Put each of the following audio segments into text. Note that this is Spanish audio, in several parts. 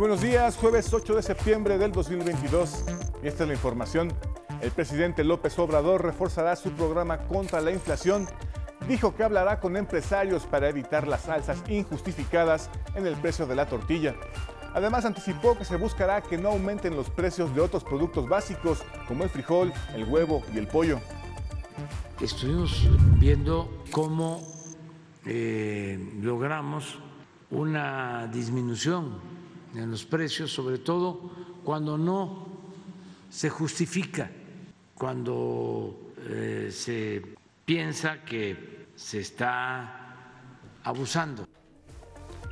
Buenos días, jueves 8 de septiembre del 2022. Y esta es la información. El presidente López Obrador reforzará su programa contra la inflación. Dijo que hablará con empresarios para evitar las alzas injustificadas en el precio de la tortilla. Además, anticipó que se buscará que no aumenten los precios de otros productos básicos como el frijol, el huevo y el pollo. Estuvimos viendo cómo eh, logramos una disminución en los precios, sobre todo cuando no se justifica, cuando eh, se piensa que se está abusando.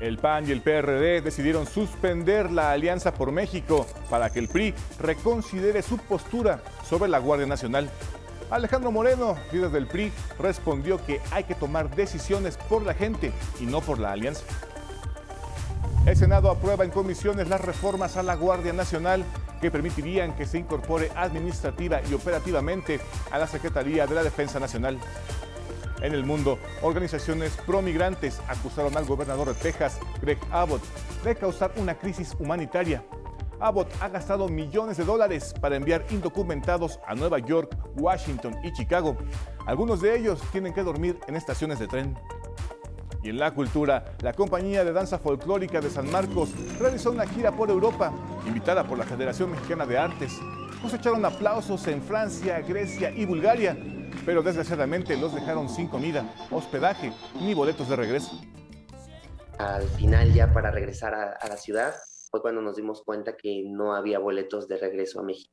El PAN y el PRD decidieron suspender la Alianza por México para que el PRI reconsidere su postura sobre la Guardia Nacional. Alejandro Moreno, líder del PRI, respondió que hay que tomar decisiones por la gente y no por la alianza. El Senado aprueba en comisiones las reformas a la Guardia Nacional que permitirían que se incorpore administrativa y operativamente a la Secretaría de la Defensa Nacional. En el mundo, organizaciones promigrantes acusaron al gobernador de Texas, Greg Abbott, de causar una crisis humanitaria. Abbott ha gastado millones de dólares para enviar indocumentados a Nueva York, Washington y Chicago. Algunos de ellos tienen que dormir en estaciones de tren. Y en la cultura, la compañía de danza folclórica de San Marcos realizó una gira por Europa, invitada por la Federación Mexicana de Artes. Cosecharon aplausos en Francia, Grecia y Bulgaria, pero desgraciadamente los dejaron sin comida, hospedaje ni boletos de regreso. Al final ya para regresar a, a la ciudad fue cuando nos dimos cuenta que no había boletos de regreso a México.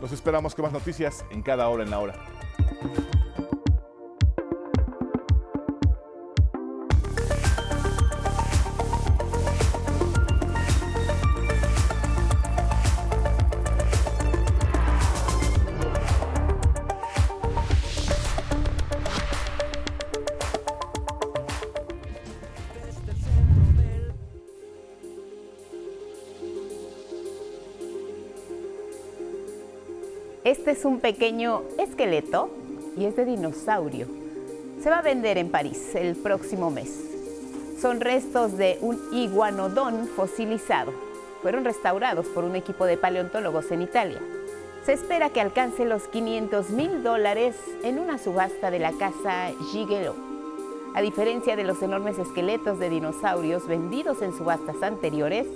Los esperamos con más noticias en cada hora en la hora. Este es un pequeño esqueleto y es de dinosaurio. Se va a vender en París el próximo mes. Son restos de un iguanodón fosilizado. Fueron restaurados por un equipo de paleontólogos en Italia. Se espera que alcance los 500 mil dólares en una subasta de la casa Gigelo. A diferencia de los enormes esqueletos de dinosaurios vendidos en subastas anteriores,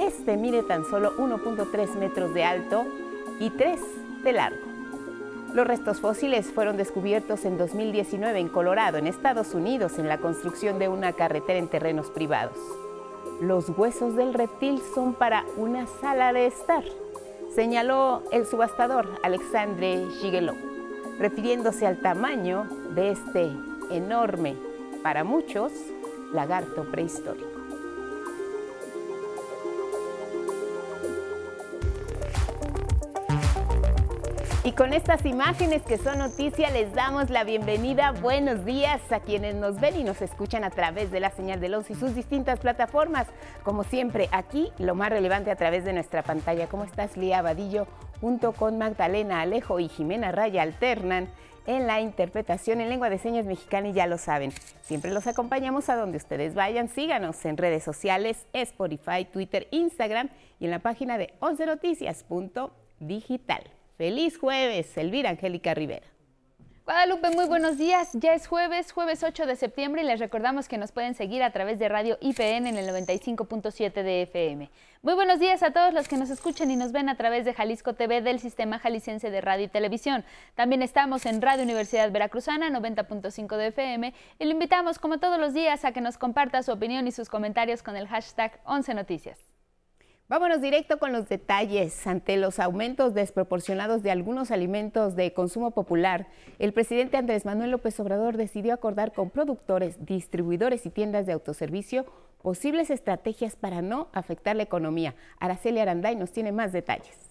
este mide tan solo 1.3 metros de alto y 3 de largo. Los restos fósiles fueron descubiertos en 2019 en Colorado, en Estados Unidos, en la construcción de una carretera en terrenos privados. Los huesos del reptil son para una sala de estar, señaló el subastador Alexandre Giguelot, refiriéndose al tamaño de este enorme, para muchos, lagarto prehistórico. Y con estas imágenes que son noticia, les damos la bienvenida. Buenos días a quienes nos ven y nos escuchan a través de la señal de los y sus distintas plataformas. Como siempre, aquí lo más relevante a través de nuestra pantalla. ¿Cómo estás, Lía Vadillo? Junto con Magdalena Alejo y Jimena Raya alternan en la interpretación en lengua de señas mexicana y ya lo saben. Siempre los acompañamos a donde ustedes vayan. Síganos en redes sociales, Spotify, Twitter, Instagram y en la página de 11noticias.digital. Feliz jueves, Elvira Angélica Rivera. Guadalupe, muy buenos días. Ya es jueves, jueves 8 de septiembre y les recordamos que nos pueden seguir a través de Radio IPN en el 95.7 de FM. Muy buenos días a todos los que nos escuchan y nos ven a través de Jalisco TV del Sistema Jalisciense de Radio y Televisión. También estamos en Radio Universidad Veracruzana 90.5 de FM y le invitamos como todos los días a que nos comparta su opinión y sus comentarios con el hashtag 11 Noticias. Vámonos directo con los detalles. Ante los aumentos desproporcionados de algunos alimentos de consumo popular, el presidente Andrés Manuel López Obrador decidió acordar con productores, distribuidores y tiendas de autoservicio posibles estrategias para no afectar la economía. Araceli Aranday nos tiene más detalles.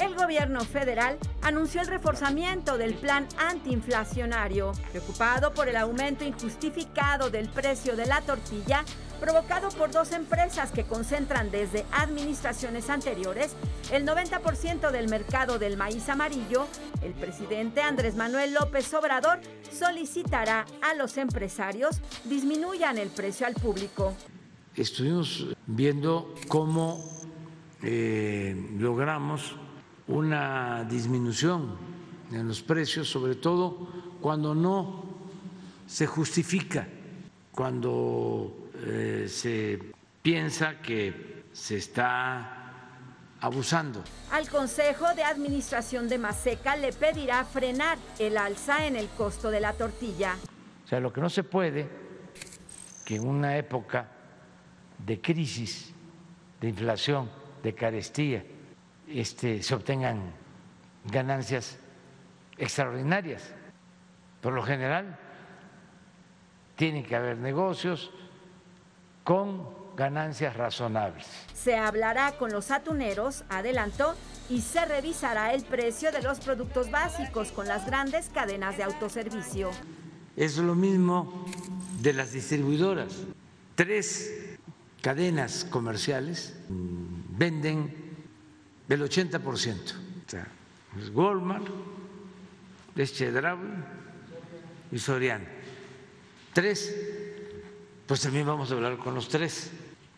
El gobierno federal anunció el reforzamiento del plan antiinflacionario. Preocupado por el aumento injustificado del precio de la tortilla, provocado por dos empresas que concentran desde administraciones anteriores el 90% del mercado del maíz amarillo, el presidente Andrés Manuel López Obrador solicitará a los empresarios disminuyan el precio al público. estuvimos viendo cómo eh, logramos una disminución en los precios, sobre todo cuando no se justifica, cuando eh, se piensa que se está abusando. Al Consejo de Administración de Maseca le pedirá frenar el alza en el costo de la tortilla. O sea, lo que no se puede, que en una época de crisis, de inflación, de carestía, este, se obtengan ganancias extraordinarias. Por lo general, tiene que haber negocios con ganancias razonables. Se hablará con los atuneros, adelantó, y se revisará el precio de los productos básicos con las grandes cadenas de autoservicio. Es lo mismo de las distribuidoras. Tres cadenas comerciales venden el 80%. O sea, es Walmart, es Chedraui y Soriano. Tres, pues también vamos a hablar con los tres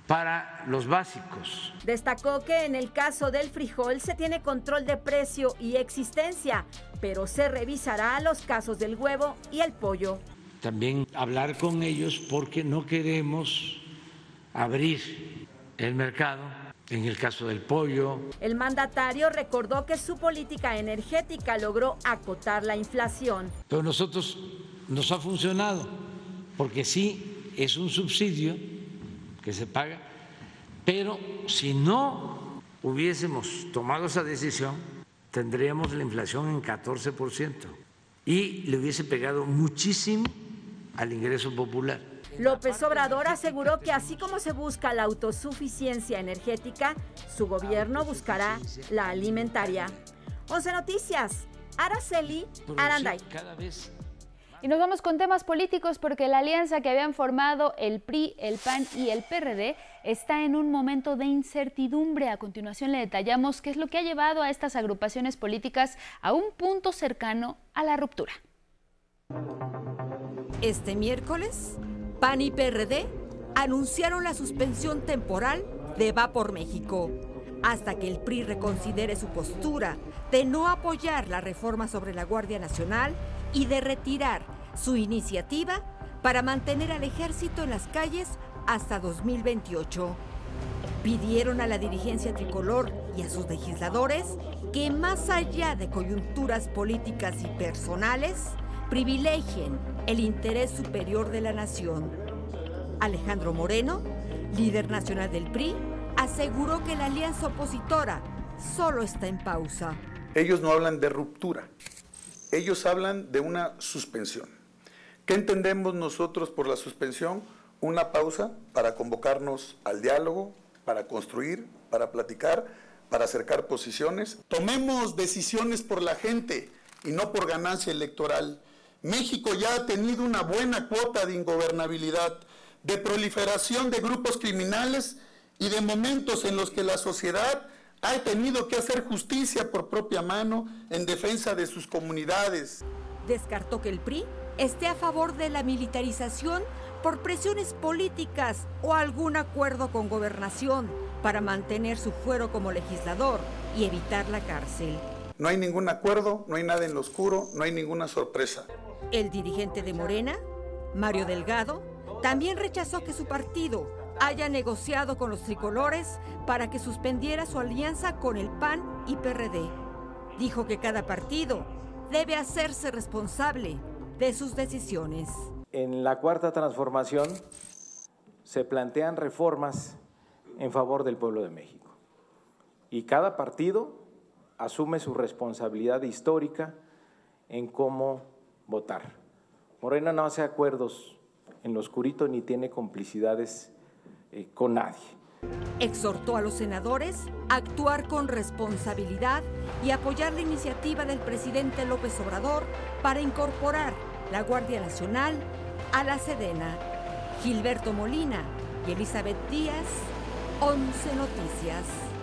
para los básicos. Destacó que en el caso del frijol se tiene control de precio y existencia, pero se revisará los casos del huevo y el pollo. También hablar con ellos porque no queremos abrir el mercado en el caso del pollo. El mandatario recordó que su política energética logró acotar la inflación. Pero nosotros nos ha funcionado porque sí es un subsidio que se paga, pero si no hubiésemos tomado esa decisión, tendríamos la inflación en 14% y le hubiese pegado muchísimo al ingreso popular. López Obrador aseguró que así como se busca la autosuficiencia energética, su gobierno buscará la alimentaria. 11 Noticias, Araceli Aranday. Y nos vamos con temas políticos porque la alianza que habían formado el PRI, el PAN y el PRD está en un momento de incertidumbre. A continuación le detallamos qué es lo que ha llevado a estas agrupaciones políticas a un punto cercano a la ruptura. Este miércoles, PAN y PRD anunciaron la suspensión temporal de Va por México hasta que el PRI reconsidere su postura de no apoyar la reforma sobre la Guardia Nacional y de retirar su iniciativa para mantener al ejército en las calles hasta 2028. Pidieron a la dirigencia tricolor y a sus legisladores que más allá de coyunturas políticas y personales, privilegien el interés superior de la nación. Alejandro Moreno, líder nacional del PRI, aseguró que la alianza opositora solo está en pausa. Ellos no hablan de ruptura, ellos hablan de una suspensión. ¿Qué entendemos nosotros por la suspensión? Una pausa para convocarnos al diálogo, para construir, para platicar, para acercar posiciones. Tomemos decisiones por la gente y no por ganancia electoral. México ya ha tenido una buena cuota de ingobernabilidad, de proliferación de grupos criminales y de momentos en los que la sociedad ha tenido que hacer justicia por propia mano en defensa de sus comunidades. Descartó que el PRI esté a favor de la militarización por presiones políticas o algún acuerdo con gobernación para mantener su fuero como legislador y evitar la cárcel. No hay ningún acuerdo, no hay nada en lo oscuro, no hay ninguna sorpresa. El dirigente de Morena, Mario Delgado, también rechazó que su partido haya negociado con los tricolores para que suspendiera su alianza con el PAN y PRD. Dijo que cada partido debe hacerse responsable de sus decisiones. En la cuarta transformación se plantean reformas en favor del pueblo de México y cada partido asume su responsabilidad histórica en cómo votar. Morena no hace acuerdos en lo oscurito ni tiene complicidades eh, con nadie. Exhortó a los senadores a actuar con responsabilidad y apoyar la iniciativa del presidente López Obrador para incorporar la Guardia Nacional a la Sedena. Gilberto Molina y Elizabeth Díaz, 11 Noticias.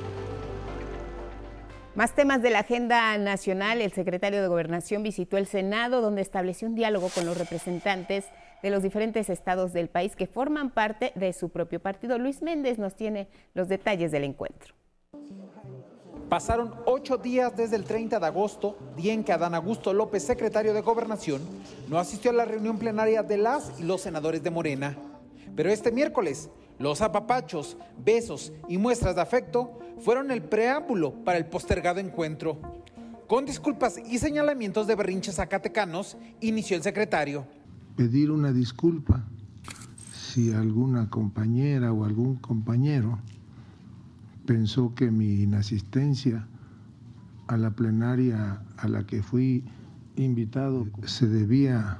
Más temas de la agenda nacional. El secretario de Gobernación visitó el Senado, donde estableció un diálogo con los representantes de los diferentes estados del país que forman parte de su propio partido. Luis Méndez nos tiene los detalles del encuentro. Pasaron ocho días desde el 30 de agosto, día en que Adán Augusto López, secretario de Gobernación, no asistió a la reunión plenaria de las y los senadores de Morena. Pero este miércoles, los apapachos, besos y muestras de afecto fueron el preámbulo para el postergado encuentro. Con disculpas y señalamientos de berrinches zacatecanos, inició el secretario. Pedir una disculpa si alguna compañera o algún compañero pensó que mi inasistencia a la plenaria a la que fui invitado se debía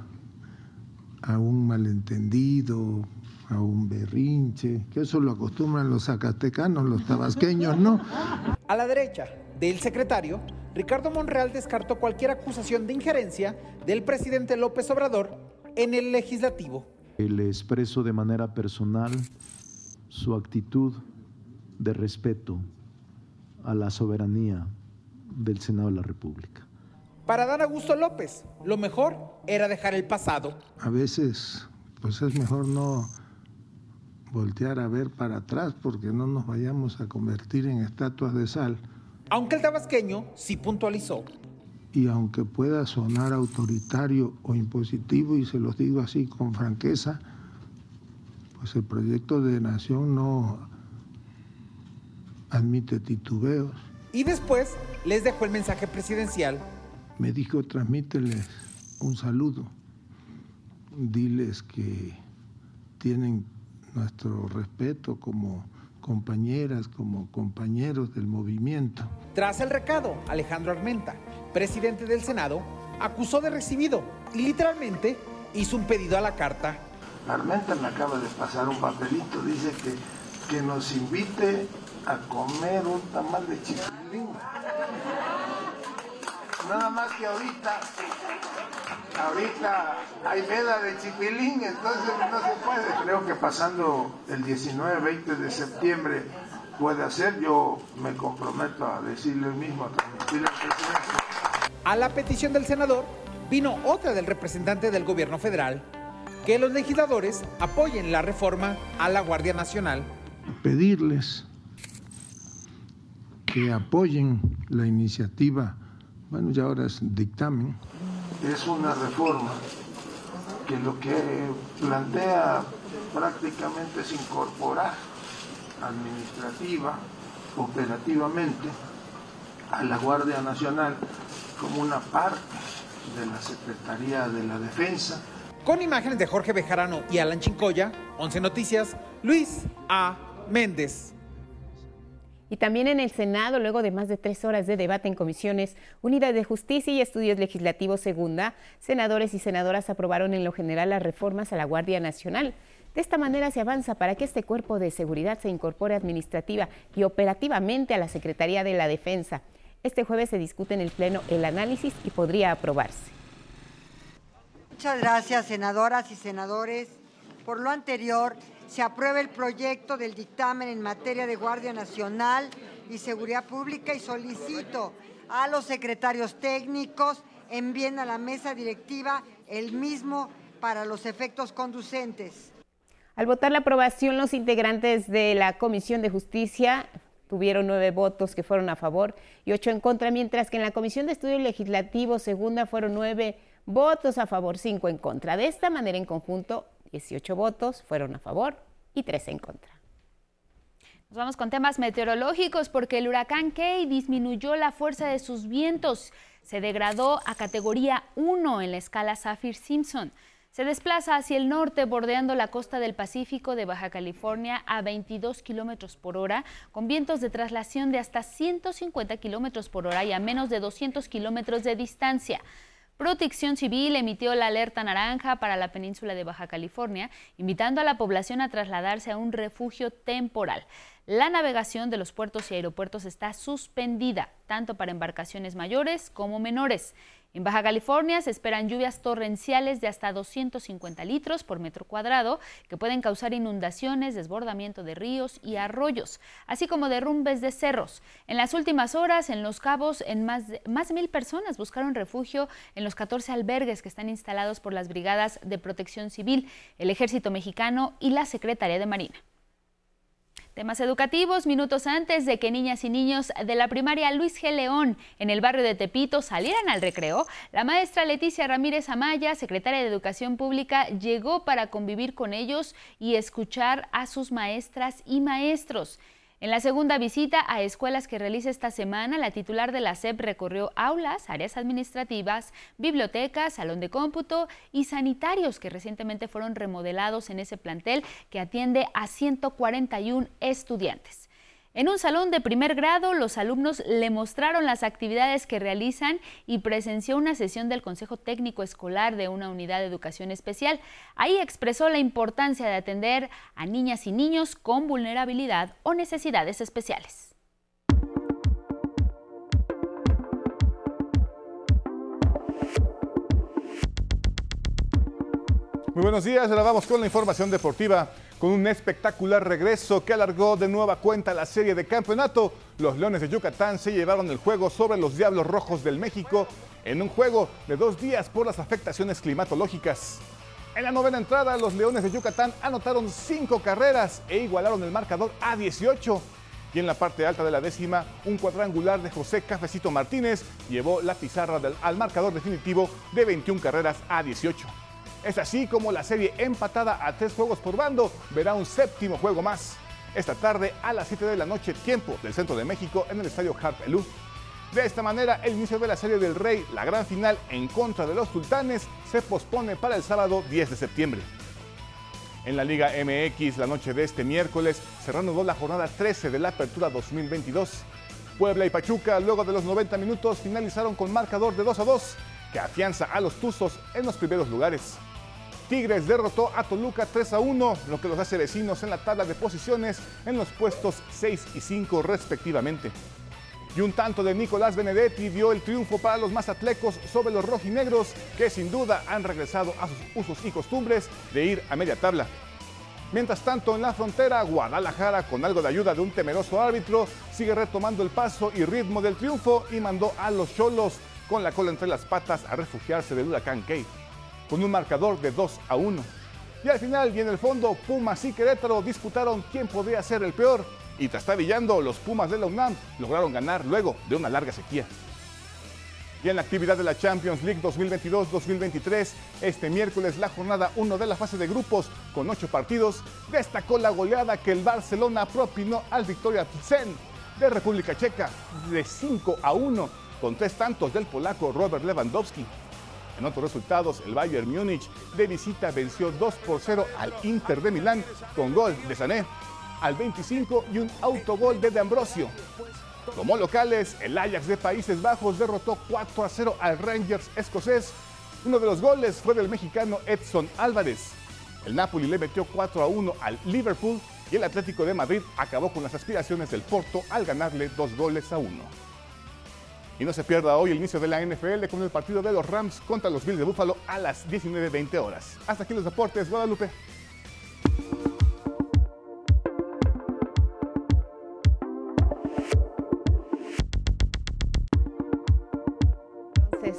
a un malentendido, a un berrinche, que eso lo acostumbran los zacatecanos, los tabasqueños, ¿no? A la derecha del secretario, Ricardo Monreal descartó cualquier acusación de injerencia del presidente López Obrador en el legislativo. Le expreso de manera personal su actitud de respeto a la soberanía del Senado de la República. Para Dan Augusto López, lo mejor era dejar el pasado. A veces, pues es mejor no voltear a ver para atrás porque no nos vayamos a convertir en estatuas de sal. Aunque el tabasqueño sí puntualizó. Y aunque pueda sonar autoritario o impositivo, y se los digo así con franqueza, pues el proyecto de nación no admite titubeos. Y después les dejó el mensaje presidencial. Me dijo, transmíteles un saludo. Diles que tienen nuestro respeto como compañeras, como compañeros del movimiento. Tras el recado, Alejandro Armenta, presidente del Senado, acusó de recibido y literalmente hizo un pedido a la carta. Armenta me acaba de pasar un papelito, dice que, que nos invite a comer un tamal de chipilín. Nada más que ahorita, ahorita hay veda de chipilín, entonces no se puede. Creo que pasando el 19-20 de septiembre puede hacer, yo me comprometo a decirle el mismo, a transmitirle al presidente. A la petición del senador vino otra del representante del gobierno federal, que los legisladores apoyen la reforma a la Guardia Nacional. Pedirles que apoyen la iniciativa, bueno, ya ahora es dictamen, es una reforma que lo que plantea prácticamente es incorporar administrativa, operativamente, a la Guardia Nacional como una parte de la Secretaría de la Defensa. Con imágenes de Jorge Bejarano y Alan Chincoya, 11 Noticias, Luis A. Méndez. Y también en el Senado, luego de más de tres horas de debate en comisiones Unidad de Justicia y Estudios Legislativos Segunda, senadores y senadoras aprobaron en lo general las reformas a la Guardia Nacional. De esta manera se avanza para que este cuerpo de seguridad se incorpore administrativa y operativamente a la Secretaría de la Defensa. Este jueves se discute en el Pleno el análisis y podría aprobarse. Muchas gracias, senadoras y senadores. Por lo anterior, se aprueba el proyecto del dictamen en materia de Guardia Nacional y Seguridad Pública y solicito a los secretarios técnicos envíen a la mesa directiva el mismo para los efectos conducentes. Al votar la aprobación, los integrantes de la Comisión de Justicia tuvieron nueve votos que fueron a favor y ocho en contra, mientras que en la Comisión de Estudios Legislativos Segunda fueron nueve votos a favor, cinco en contra. De esta manera, en conjunto, 18 votos fueron a favor y 3 en contra. Nos vamos con temas meteorológicos porque el huracán Kay disminuyó la fuerza de sus vientos. Se degradó a categoría 1 en la escala Saffir-Simpson. Se desplaza hacia el norte, bordeando la costa del Pacífico de Baja California a 22 kilómetros por hora, con vientos de traslación de hasta 150 kilómetros por hora y a menos de 200 kilómetros de distancia. Protección Civil emitió la alerta naranja para la península de Baja California, invitando a la población a trasladarse a un refugio temporal. La navegación de los puertos y aeropuertos está suspendida, tanto para embarcaciones mayores como menores. En Baja California se esperan lluvias torrenciales de hasta 250 litros por metro cuadrado que pueden causar inundaciones, desbordamiento de ríos y arroyos, así como derrumbes de cerros. En las últimas horas, en Los Cabos, en más más mil personas buscaron refugio en los 14 albergues que están instalados por las brigadas de protección civil, el Ejército Mexicano y la Secretaría de Marina. Temas educativos, minutos antes de que niñas y niños de la primaria Luis G. León en el barrio de Tepito salieran al recreo, la maestra Leticia Ramírez Amaya, secretaria de Educación Pública, llegó para convivir con ellos y escuchar a sus maestras y maestros. En la segunda visita a escuelas que realiza esta semana, la titular de la SEP recorrió aulas, áreas administrativas, bibliotecas, salón de cómputo y sanitarios que recientemente fueron remodelados en ese plantel que atiende a 141 estudiantes. En un salón de primer grado, los alumnos le mostraron las actividades que realizan y presenció una sesión del Consejo Técnico Escolar de una unidad de educación especial. Ahí expresó la importancia de atender a niñas y niños con vulnerabilidad o necesidades especiales. Muy buenos días, ahora vamos con la información deportiva. Con un espectacular regreso que alargó de nueva cuenta la serie de campeonato, los Leones de Yucatán se llevaron el juego sobre los Diablos Rojos del México en un juego de dos días por las afectaciones climatológicas. En la novena entrada, los Leones de Yucatán anotaron cinco carreras e igualaron el marcador a 18. Y en la parte alta de la décima, un cuadrangular de José Cafecito Martínez llevó la pizarra al marcador definitivo de 21 carreras a 18. Es así como la serie empatada a tres juegos por bando verá un séptimo juego más. Esta tarde a las 7 de la noche, tiempo del centro de México en el estadio Harpelú. De esta manera, el inicio de la serie del Rey, la gran final en contra de los sultanes, se pospone para el sábado 10 de septiembre. En la Liga MX, la noche de este miércoles, se reanudó la jornada 13 de la Apertura 2022. Puebla y Pachuca, luego de los 90 minutos, finalizaron con marcador de 2 a 2, que afianza a los Tuzos en los primeros lugares. Tigres derrotó a Toluca 3 a 1, lo que los hace vecinos en la tabla de posiciones en los puestos 6 y 5 respectivamente. Y un tanto de Nicolás Benedetti dio el triunfo para los mazatlecos sobre los rojinegros, que sin duda han regresado a sus usos y costumbres de ir a media tabla. Mientras tanto, en la frontera, Guadalajara, con algo de ayuda de un temeroso árbitro, sigue retomando el paso y ritmo del triunfo y mandó a los cholos con la cola entre las patas a refugiarse del huracán Kate con un marcador de 2 a 1. Y al final y en el fondo, Pumas y Querétaro disputaron quién podría ser el peor y trastabillando, los Pumas de la UNAM lograron ganar luego de una larga sequía. Y en la actividad de la Champions League 2022-2023, este miércoles la jornada 1 de la fase de grupos con 8 partidos, destacó la goleada que el Barcelona propinó al Victoria Pilsen de República Checa de 5 a 1 con tres tantos del polaco Robert Lewandowski. En otros resultados, el Bayern Múnich de visita venció 2 por 0 al Inter de Milán con gol de Sané al 25 y un autogol de De Ambrosio. Como locales, el Ajax de Países Bajos derrotó 4 a 0 al Rangers escocés. Uno de los goles fue del mexicano Edson Álvarez. El Napoli le metió 4 a 1 al Liverpool y el Atlético de Madrid acabó con las aspiraciones del Porto al ganarle dos goles a uno. Y no se pierda hoy el inicio de la NFL con el partido de los Rams contra los Bills de Buffalo a las 19.20 horas. Hasta aquí los deportes, Guadalupe. Entonces,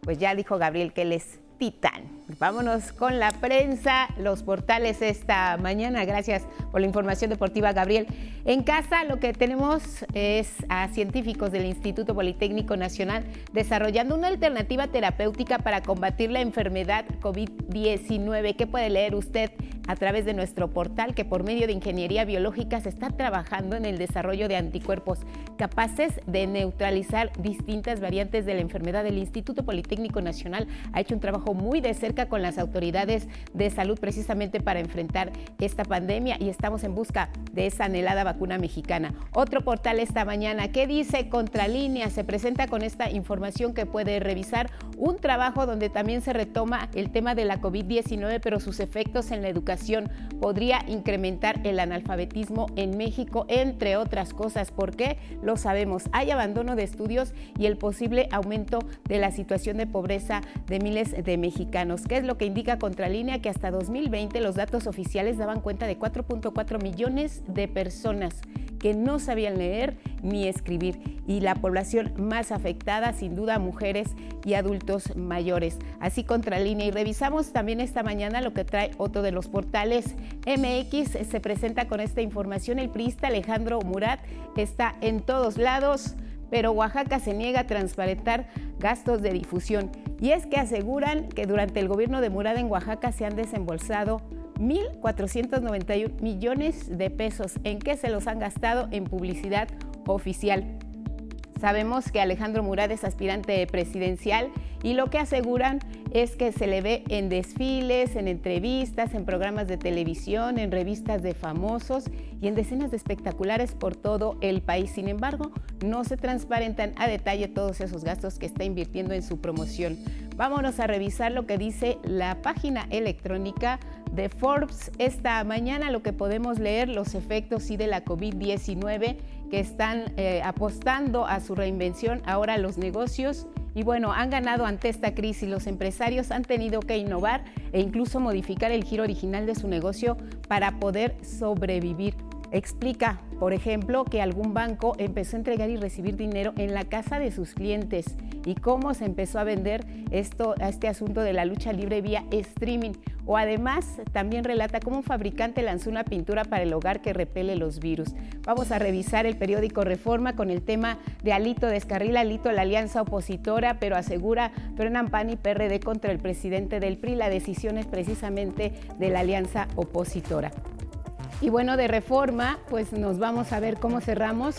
pues ya dijo Gabriel que él es titán. Vámonos con la prensa, los portales esta mañana. Gracias por la información deportiva, Gabriel. En casa lo que tenemos es a científicos del Instituto Politécnico Nacional desarrollando una alternativa terapéutica para combatir la enfermedad COVID-19. ¿Qué puede leer usted a través de nuestro portal que por medio de ingeniería biológica se está trabajando en el desarrollo de anticuerpos capaces de neutralizar distintas variantes de la enfermedad? El Instituto Politécnico Nacional ha hecho un trabajo muy de cerca con las autoridades de salud precisamente para enfrentar esta pandemia y estamos en busca de esa anhelada vacuna mexicana. Otro portal esta mañana, ¿qué dice Contralínea? Se presenta con esta información que puede revisar un trabajo donde también se retoma el tema de la COVID-19, pero sus efectos en la educación podría incrementar el analfabetismo en México, entre otras cosas. ¿Por qué? Lo sabemos. Hay abandono de estudios y el posible aumento de la situación de pobreza de miles de mexicanos. ¿Qué es lo que indica Contralínea? Que hasta 2020 los datos oficiales daban cuenta de 4.4 millones de personas que no sabían leer ni escribir y la población más afectada sin duda mujeres y adultos mayores. Así Contralínea y revisamos también esta mañana lo que trae otro de los portales MX se presenta con esta información el priista Alejandro Murat está en todos lados pero Oaxaca se niega a transparentar gastos de difusión. Y es que aseguran que durante el gobierno de Murat en Oaxaca se han desembolsado 1.491 millones de pesos. ¿En qué se los han gastado? En publicidad oficial. Sabemos que Alejandro Murat es aspirante presidencial y lo que aseguran es que se le ve en desfiles, en entrevistas, en programas de televisión, en revistas de famosos y en decenas de espectaculares por todo el país. Sin embargo, no se transparentan a detalle todos esos gastos que está invirtiendo en su promoción. Vámonos a revisar lo que dice la página electrónica de Forbes esta mañana, lo que podemos leer, los efectos y de la COVID-19 que están eh, apostando a su reinvención ahora los negocios y bueno, han ganado ante esta crisis. Los empresarios han tenido que innovar e incluso modificar el giro original de su negocio para poder sobrevivir. Explica, por ejemplo, que algún banco empezó a entregar y recibir dinero en la casa de sus clientes y cómo se empezó a vender esto, este asunto de la lucha libre vía streaming. O además también relata cómo un fabricante lanzó una pintura para el hogar que repele los virus. Vamos a revisar el periódico Reforma con el tema de Alito descarrila Alito la alianza opositora, pero asegura Trenan PAN y PRD contra el presidente del PRI. La decisión es precisamente de la alianza opositora. Y bueno, de reforma, pues nos vamos a ver cómo cerramos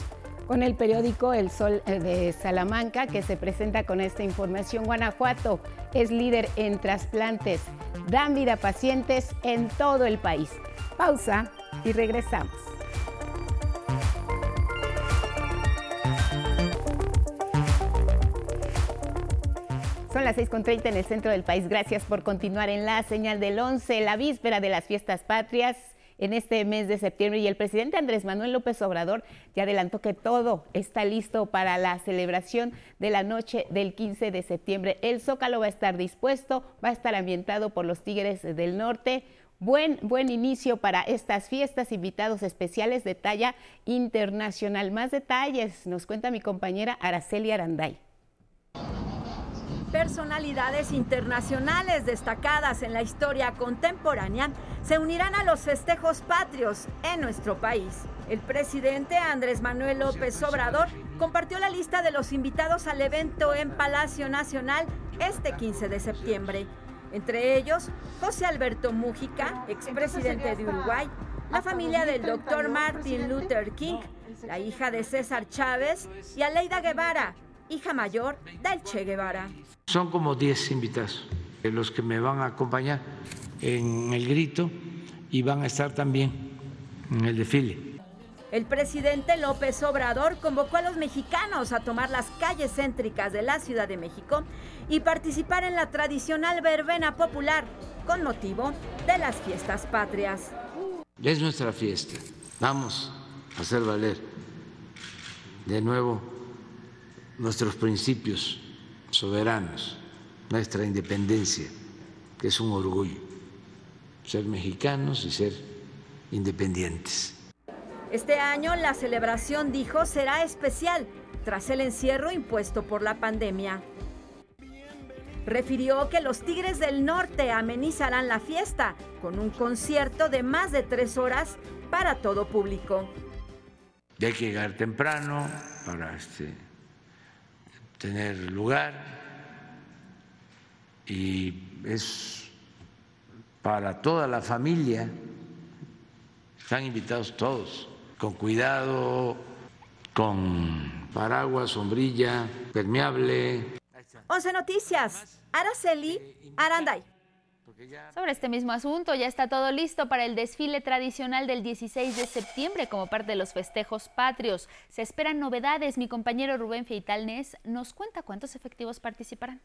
con el periódico El Sol eh, de Salamanca, que se presenta con esta información. Guanajuato es líder en trasplantes, dan vida a pacientes en todo el país. Pausa y regresamos. Son las 6.30 en el centro del país. Gracias por continuar en la señal del 11, la víspera de las fiestas patrias en este mes de septiembre y el presidente Andrés Manuel López Obrador ya adelantó que todo está listo para la celebración de la noche del 15 de septiembre. El Zócalo va a estar dispuesto, va a estar ambientado por los Tigres del Norte. Buen, buen inicio para estas fiestas, invitados especiales de talla internacional. Más detalles nos cuenta mi compañera Araceli Aranday. Personalidades internacionales destacadas en la historia contemporánea se unirán a los festejos patrios en nuestro país. El presidente Andrés Manuel López Obrador compartió la lista de los invitados al evento en Palacio Nacional este 15 de septiembre. Entre ellos, José Alberto Mújica, expresidente de Uruguay, la familia del doctor Martin Luther King, la hija de César Chávez y Aleida Guevara, hija mayor del Che Guevara. Son como 10 invitados los que me van a acompañar en el grito y van a estar también en el desfile. El presidente López Obrador convocó a los mexicanos a tomar las calles céntricas de la Ciudad de México y participar en la tradicional verbena popular con motivo de las fiestas patrias. Es nuestra fiesta. Vamos a hacer valer de nuevo nuestros principios soberanos, nuestra independencia, que es un orgullo, ser mexicanos y ser independientes. Este año la celebración, dijo, será especial tras el encierro impuesto por la pandemia. Refirió que los Tigres del Norte amenizarán la fiesta con un concierto de más de tres horas para todo público. hay que llegar temprano para este, tener lugar y es para toda la familia. Están invitados todos, con cuidado, con paraguas, sombrilla, permeable. 11 Noticias, Araceli Aranday. Sobre este mismo asunto, ya está todo listo para el desfile tradicional del 16 de septiembre como parte de los festejos patrios. Se esperan novedades. Mi compañero Rubén Feitalnes nos cuenta cuántos efectivos participarán.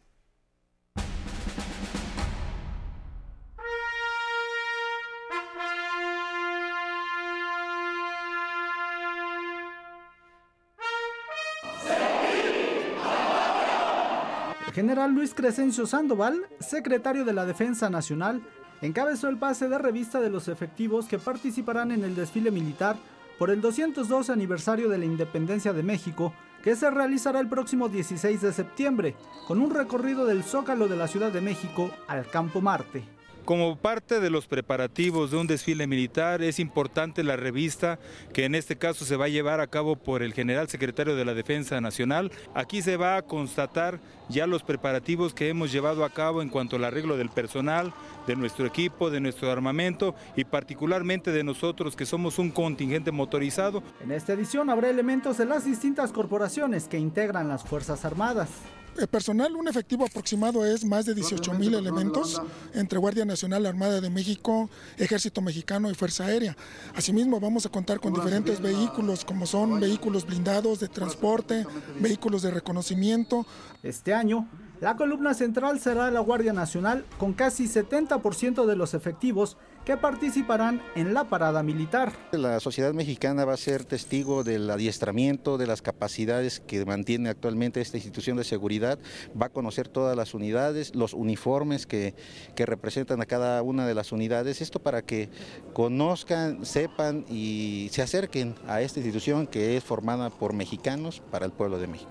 General Luis Crescencio Sandoval, secretario de la Defensa Nacional, encabezó el pase de revista de los efectivos que participarán en el desfile militar por el 202 aniversario de la independencia de México, que se realizará el próximo 16 de septiembre, con un recorrido del Zócalo de la Ciudad de México al Campo Marte. Como parte de los preparativos de un desfile militar es importante la revista que en este caso se va a llevar a cabo por el general secretario de la Defensa Nacional. Aquí se va a constatar ya los preparativos que hemos llevado a cabo en cuanto al arreglo del personal, de nuestro equipo, de nuestro armamento y particularmente de nosotros que somos un contingente motorizado. En esta edición habrá elementos de las distintas corporaciones que integran las Fuerzas Armadas. El personal, un efectivo aproximado es más de 18 mil elementos entre Guardia Nacional, Armada de México, Ejército Mexicano y Fuerza Aérea. Asimismo, vamos a contar con diferentes vehículos, como son vehículos blindados de transporte, vehículos de reconocimiento. Este año, la columna central será la Guardia Nacional con casi 70% de los efectivos que participarán en la parada militar. La sociedad mexicana va a ser testigo del adiestramiento, de las capacidades que mantiene actualmente esta institución de seguridad, va a conocer todas las unidades, los uniformes que, que representan a cada una de las unidades, esto para que conozcan, sepan y se acerquen a esta institución que es formada por mexicanos para el pueblo de México.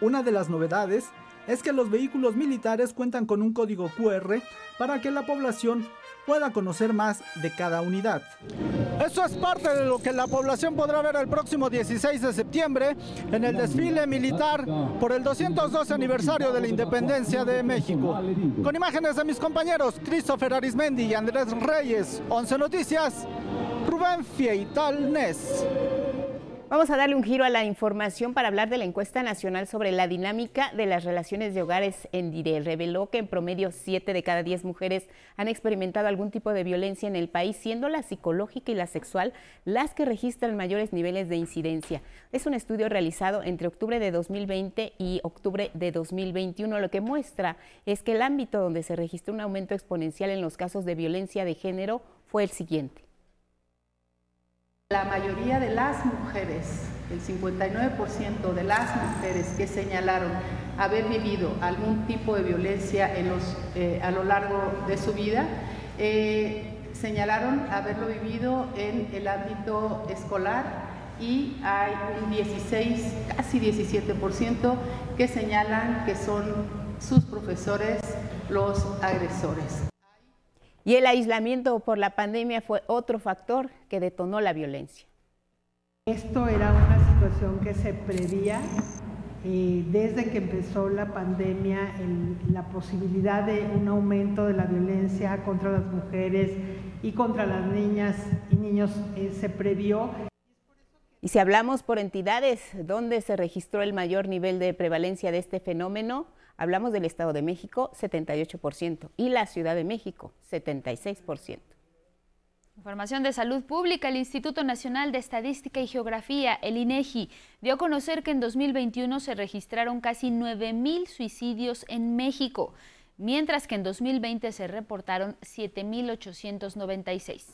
Una de las novedades es que los vehículos militares cuentan con un código QR para que la población pueda conocer más de cada unidad. Eso es parte de lo que la población podrá ver el próximo 16 de septiembre en el desfile militar por el 212 aniversario de la independencia de México. Con imágenes de mis compañeros Christopher Arismendi y Andrés Reyes, 11 Noticias, Rubén Fieital Nes. Vamos a darle un giro a la información para hablar de la encuesta nacional sobre la dinámica de las relaciones de hogares en DIRE. Reveló que en promedio 7 de cada 10 mujeres han experimentado algún tipo de violencia en el país, siendo la psicológica y la sexual las que registran mayores niveles de incidencia. Es un estudio realizado entre octubre de 2020 y octubre de 2021. Lo que muestra es que el ámbito donde se registró un aumento exponencial en los casos de violencia de género fue el siguiente. La mayoría de las mujeres, el 59% de las mujeres que señalaron haber vivido algún tipo de violencia eh, a lo largo de su vida, eh, señalaron haberlo vivido en el ámbito escolar y hay un 16, casi 17% que señalan que son sus profesores los agresores. Y el aislamiento por la pandemia fue otro factor que detonó la violencia. Esto era una situación que se prevía eh, desde que empezó la pandemia, la posibilidad de un aumento de la violencia contra las mujeres y contra las niñas y niños eh, se previó. Y si hablamos por entidades donde se registró el mayor nivel de prevalencia de este fenómeno, Hablamos del Estado de México, 78%, y la Ciudad de México, 76%. Información de salud pública, el Instituto Nacional de Estadística y Geografía, el INEGI, dio a conocer que en 2021 se registraron casi 9.000 suicidios en México, mientras que en 2020 se reportaron 7.896.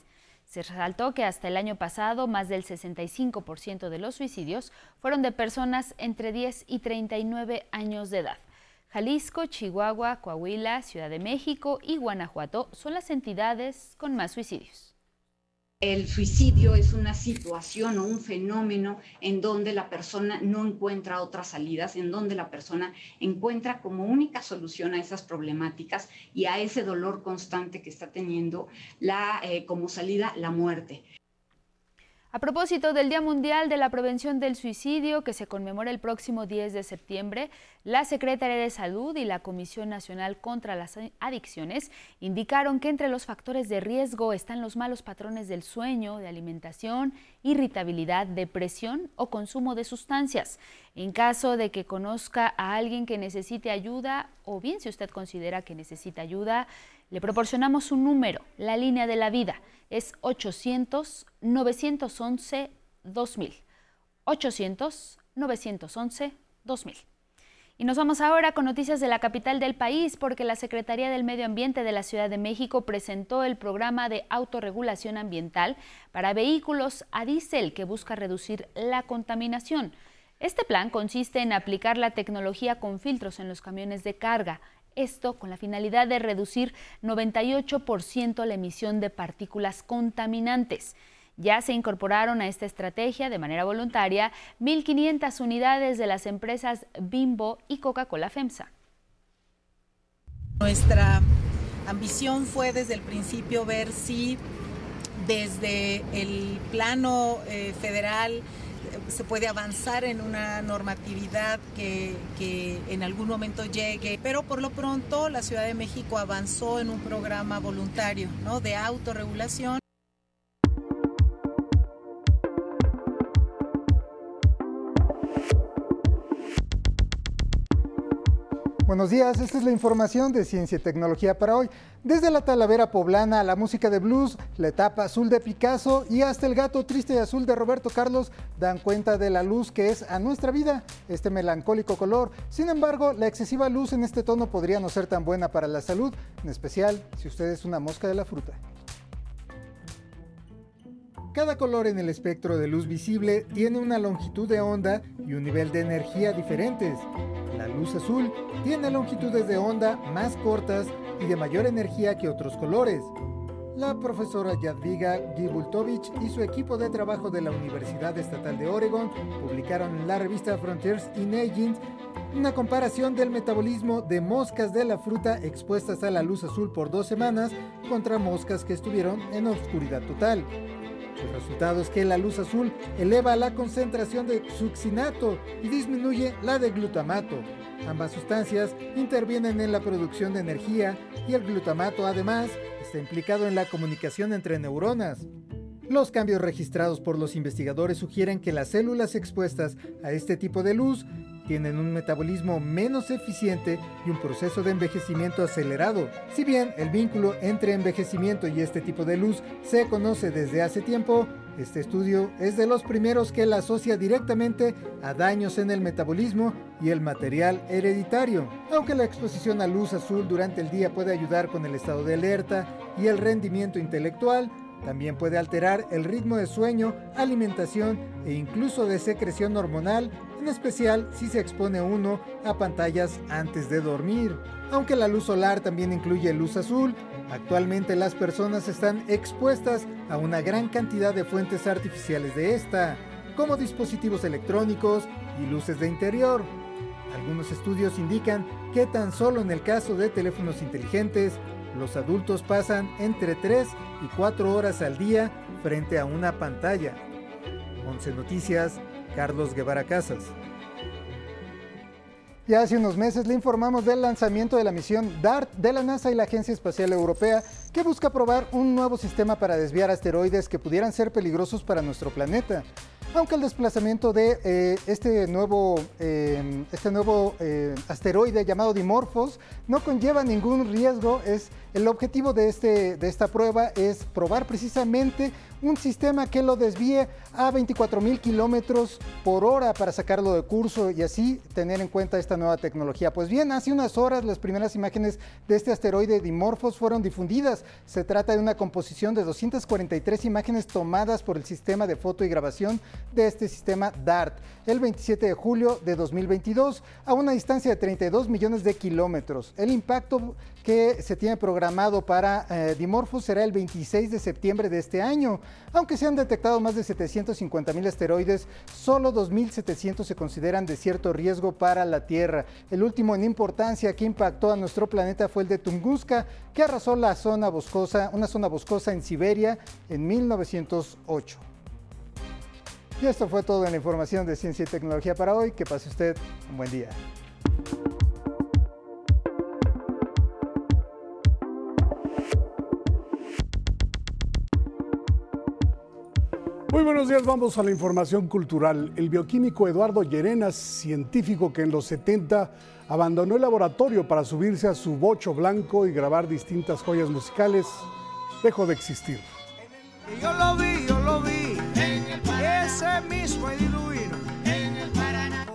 Se resaltó que hasta el año pasado más del 65% de los suicidios fueron de personas entre 10 y 39 años de edad. Jalisco, Chihuahua, Coahuila, Ciudad de México y Guanajuato son las entidades con más suicidios. El suicidio es una situación o un fenómeno en donde la persona no encuentra otras salidas, en donde la persona encuentra como única solución a esas problemáticas y a ese dolor constante que está teniendo la, eh, como salida la muerte. A propósito del Día Mundial de la Prevención del Suicidio, que se conmemora el próximo 10 de septiembre, la Secretaría de Salud y la Comisión Nacional contra las Adicciones indicaron que entre los factores de riesgo están los malos patrones del sueño, de alimentación, irritabilidad, depresión o consumo de sustancias. En caso de que conozca a alguien que necesite ayuda o bien si usted considera que necesita ayuda, le proporcionamos un número, la línea de la vida es 800-911-2000. 800-911-2000. Y nos vamos ahora con noticias de la capital del país porque la Secretaría del Medio Ambiente de la Ciudad de México presentó el programa de autorregulación ambiental para vehículos a diésel que busca reducir la contaminación. Este plan consiste en aplicar la tecnología con filtros en los camiones de carga. Esto con la finalidad de reducir 98% la emisión de partículas contaminantes. Ya se incorporaron a esta estrategia de manera voluntaria 1.500 unidades de las empresas Bimbo y Coca-Cola FEMSA. Nuestra ambición fue desde el principio ver si desde el plano eh, federal se puede avanzar en una normatividad que, que, en algún momento llegue, pero por lo pronto la Ciudad de México avanzó en un programa voluntario ¿no? de autorregulación. Buenos días, esta es la información de Ciencia y Tecnología para hoy. Desde la Talavera Poblana, la música de blues, la etapa azul de Picasso y hasta el gato triste y azul de Roberto Carlos dan cuenta de la luz que es a nuestra vida, este melancólico color. Sin embargo, la excesiva luz en este tono podría no ser tan buena para la salud, en especial si usted es una mosca de la fruta. Cada color en el espectro de luz visible tiene una longitud de onda y un nivel de energía diferentes. La luz azul tiene longitudes de onda más cortas y de mayor energía que otros colores. La profesora Jadviga Gibultovich y su equipo de trabajo de la Universidad Estatal de Oregon publicaron en la revista Frontiers in Aging una comparación del metabolismo de moscas de la fruta expuestas a la luz azul por dos semanas contra moscas que estuvieron en oscuridad total. El resultado es que la luz azul eleva la concentración de succinato y disminuye la de glutamato. Ambas sustancias intervienen en la producción de energía y el glutamato además está implicado en la comunicación entre neuronas. Los cambios registrados por los investigadores sugieren que las células expuestas a este tipo de luz tienen un metabolismo menos eficiente y un proceso de envejecimiento acelerado. Si bien el vínculo entre envejecimiento y este tipo de luz se conoce desde hace tiempo, este estudio es de los primeros que la asocia directamente a daños en el metabolismo y el material hereditario. Aunque la exposición a luz azul durante el día puede ayudar con el estado de alerta y el rendimiento intelectual, también puede alterar el ritmo de sueño, alimentación e incluso de secreción hormonal, en especial si se expone uno a pantallas antes de dormir. Aunque la luz solar también incluye luz azul, actualmente las personas están expuestas a una gran cantidad de fuentes artificiales de esta, como dispositivos electrónicos y luces de interior. Algunos estudios indican que tan solo en el caso de teléfonos inteligentes, los adultos pasan entre 3 y 4 horas al día frente a una pantalla. 11 Noticias, Carlos Guevara Casas. Ya hace unos meses le informamos del lanzamiento de la misión DART de la NASA y la Agencia Espacial Europea, que busca probar un nuevo sistema para desviar asteroides que pudieran ser peligrosos para nuestro planeta aunque el desplazamiento de eh, este nuevo, eh, este nuevo eh, asteroide llamado Dimorphos no conlleva ningún riesgo, es el objetivo de, este, de esta prueba es probar precisamente un sistema que lo desvíe a 24 mil kilómetros por hora para sacarlo de curso y así tener en cuenta esta nueva tecnología. Pues bien, hace unas horas las primeras imágenes de este asteroide Dimorphos fueron difundidas. Se trata de una composición de 243 imágenes tomadas por el sistema de foto y grabación de este sistema DART el 27 de julio de 2022 a una distancia de 32 millones de kilómetros. El impacto que se tiene programado para eh, Dimorphos será el 26 de septiembre de este año. Aunque se han detectado más de 750 mil asteroides, solo 2.700 se consideran de cierto riesgo para la Tierra. El último en importancia que impactó a nuestro planeta fue el de Tunguska, que arrasó la zona boscosa, una zona boscosa en Siberia en 1908. Y esto fue todo en la información de ciencia y tecnología para hoy. Que pase usted un buen día. Muy buenos días, vamos a la información cultural. El bioquímico Eduardo Llerenas, científico que en los 70 abandonó el laboratorio para subirse a su bocho blanco y grabar distintas joyas musicales, dejó de existir. Yo lo vi, yo lo vi, ese mismo en el Paraná.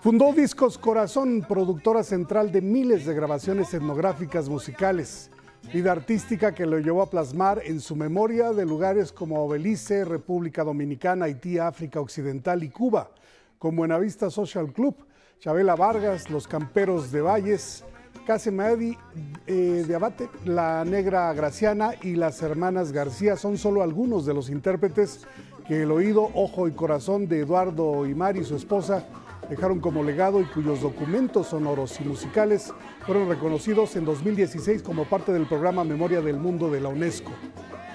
Fundó Discos Corazón, productora central de miles de grabaciones etnográficas musicales vida artística que lo llevó a plasmar en su memoria de lugares como Belice, República Dominicana, Haití, África Occidental y Cuba. con Buenavista Social Club, Chabela Vargas, Los Camperos de Valles, Casemadi eh, de Abate, La Negra Graciana y las hermanas García son solo algunos de los intérpretes que el oído, ojo y corazón de Eduardo Imar y su esposa dejaron como legado y cuyos documentos sonoros y musicales fueron reconocidos en 2016 como parte del programa Memoria del Mundo de la UNESCO.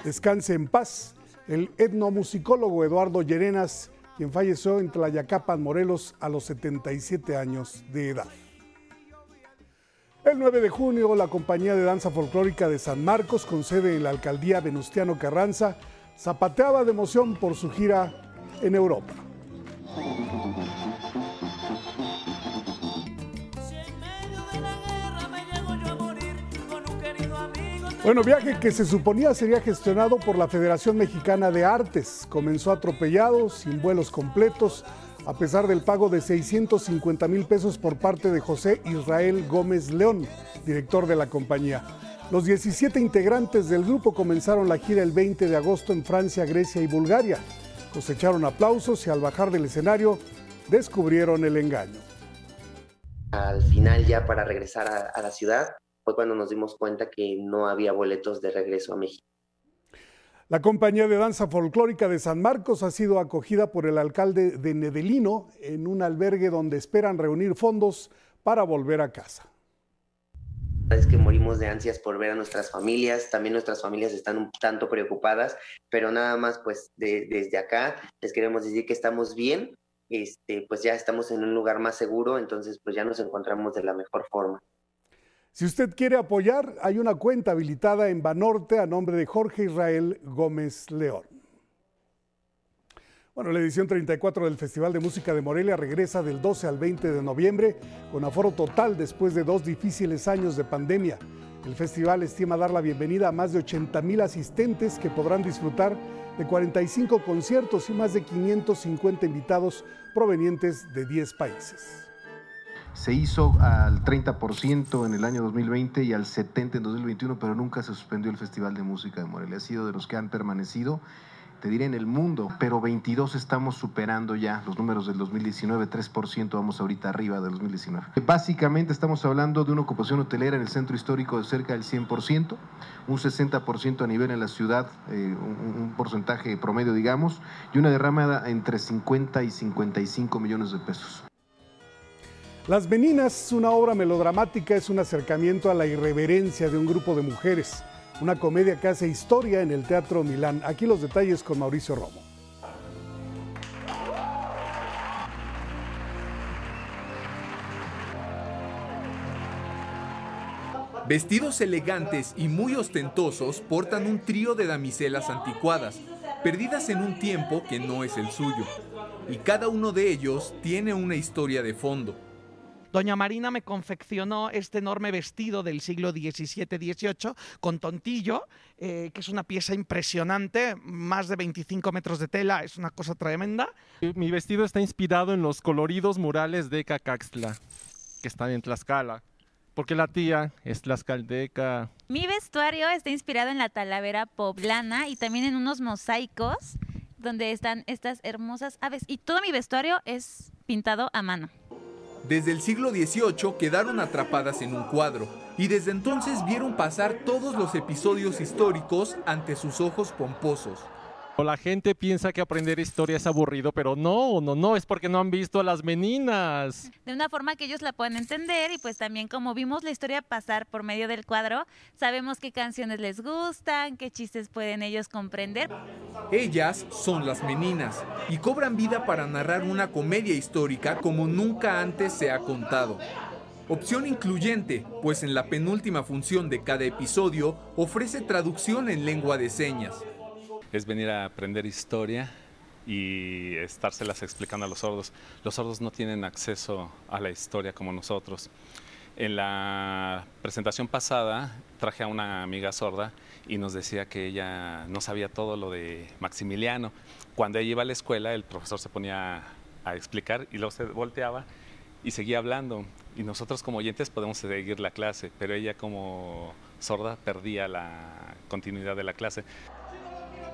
Descanse en paz el etnomusicólogo Eduardo Llerenas, quien falleció en Tlayacapan, Morelos, a los 77 años de edad. El 9 de junio, la compañía de danza folclórica de San Marcos, con sede en la alcaldía Venustiano Carranza, zapateaba de emoción por su gira en Europa. Bueno, viaje que se suponía sería gestionado por la Federación Mexicana de Artes. Comenzó atropellado, sin vuelos completos, a pesar del pago de 650 mil pesos por parte de José Israel Gómez León, director de la compañía. Los 17 integrantes del grupo comenzaron la gira el 20 de agosto en Francia, Grecia y Bulgaria. Cosecharon aplausos y al bajar del escenario descubrieron el engaño. Al final ya para regresar a, a la ciudad fue cuando nos dimos cuenta que no había boletos de regreso a México. La compañía de danza folclórica de San Marcos ha sido acogida por el alcalde de Nedelino en un albergue donde esperan reunir fondos para volver a casa. Es que morimos de ansias por ver a nuestras familias, también nuestras familias están un tanto preocupadas, pero nada más pues de, desde acá les queremos decir que estamos bien, este, pues ya estamos en un lugar más seguro, entonces pues ya nos encontramos de la mejor forma. Si usted quiere apoyar, hay una cuenta habilitada en Banorte a nombre de Jorge Israel Gómez León. Bueno, la edición 34 del Festival de Música de Morelia regresa del 12 al 20 de noviembre con aforo total después de dos difíciles años de pandemia. El festival estima dar la bienvenida a más de 80 mil asistentes que podrán disfrutar de 45 conciertos y más de 550 invitados provenientes de 10 países se hizo al 30% en el año 2020 y al 70% en 2021, pero nunca se suspendió el Festival de Música de Morelia. Ha sido de los que han permanecido, te diré, en el mundo, pero 22 estamos superando ya los números del 2019, 3% vamos ahorita arriba del 2019. Básicamente estamos hablando de una ocupación hotelera en el centro histórico de cerca del 100%, un 60% a nivel en la ciudad, eh, un, un porcentaje promedio, digamos, y una derramada entre 50 y 55 millones de pesos. Las Meninas, una obra melodramática, es un acercamiento a la irreverencia de un grupo de mujeres, una comedia que hace historia en el Teatro Milán. Aquí los detalles con Mauricio Romo. Vestidos elegantes y muy ostentosos, portan un trío de damiselas anticuadas, perdidas en un tiempo que no es el suyo. Y cada uno de ellos tiene una historia de fondo. Doña Marina me confeccionó este enorme vestido del siglo XVII-XVIII con tontillo, eh, que es una pieza impresionante, más de 25 metros de tela, es una cosa tremenda. Mi vestido está inspirado en los coloridos murales de Cacaxtla, que están en Tlaxcala, porque la tía es tlaxcalteca. Mi vestuario está inspirado en la talavera poblana y también en unos mosaicos donde están estas hermosas aves. Y todo mi vestuario es pintado a mano. Desde el siglo XVIII quedaron atrapadas en un cuadro y desde entonces vieron pasar todos los episodios históricos ante sus ojos pomposos. La gente piensa que aprender historia es aburrido, pero no, no, no, es porque no han visto a las meninas. De una forma que ellos la puedan entender y pues también como vimos la historia pasar por medio del cuadro, sabemos qué canciones les gustan, qué chistes pueden ellos comprender. Ellas son las meninas y cobran vida para narrar una comedia histórica como nunca antes se ha contado. Opción incluyente, pues en la penúltima función de cada episodio ofrece traducción en lengua de señas es venir a aprender historia y estárselas explicando a los sordos. Los sordos no tienen acceso a la historia como nosotros. En la presentación pasada traje a una amiga sorda y nos decía que ella no sabía todo lo de Maximiliano. Cuando ella iba a la escuela, el profesor se ponía a explicar y luego se volteaba y seguía hablando. Y nosotros como oyentes podemos seguir la clase, pero ella como sorda perdía la continuidad de la clase.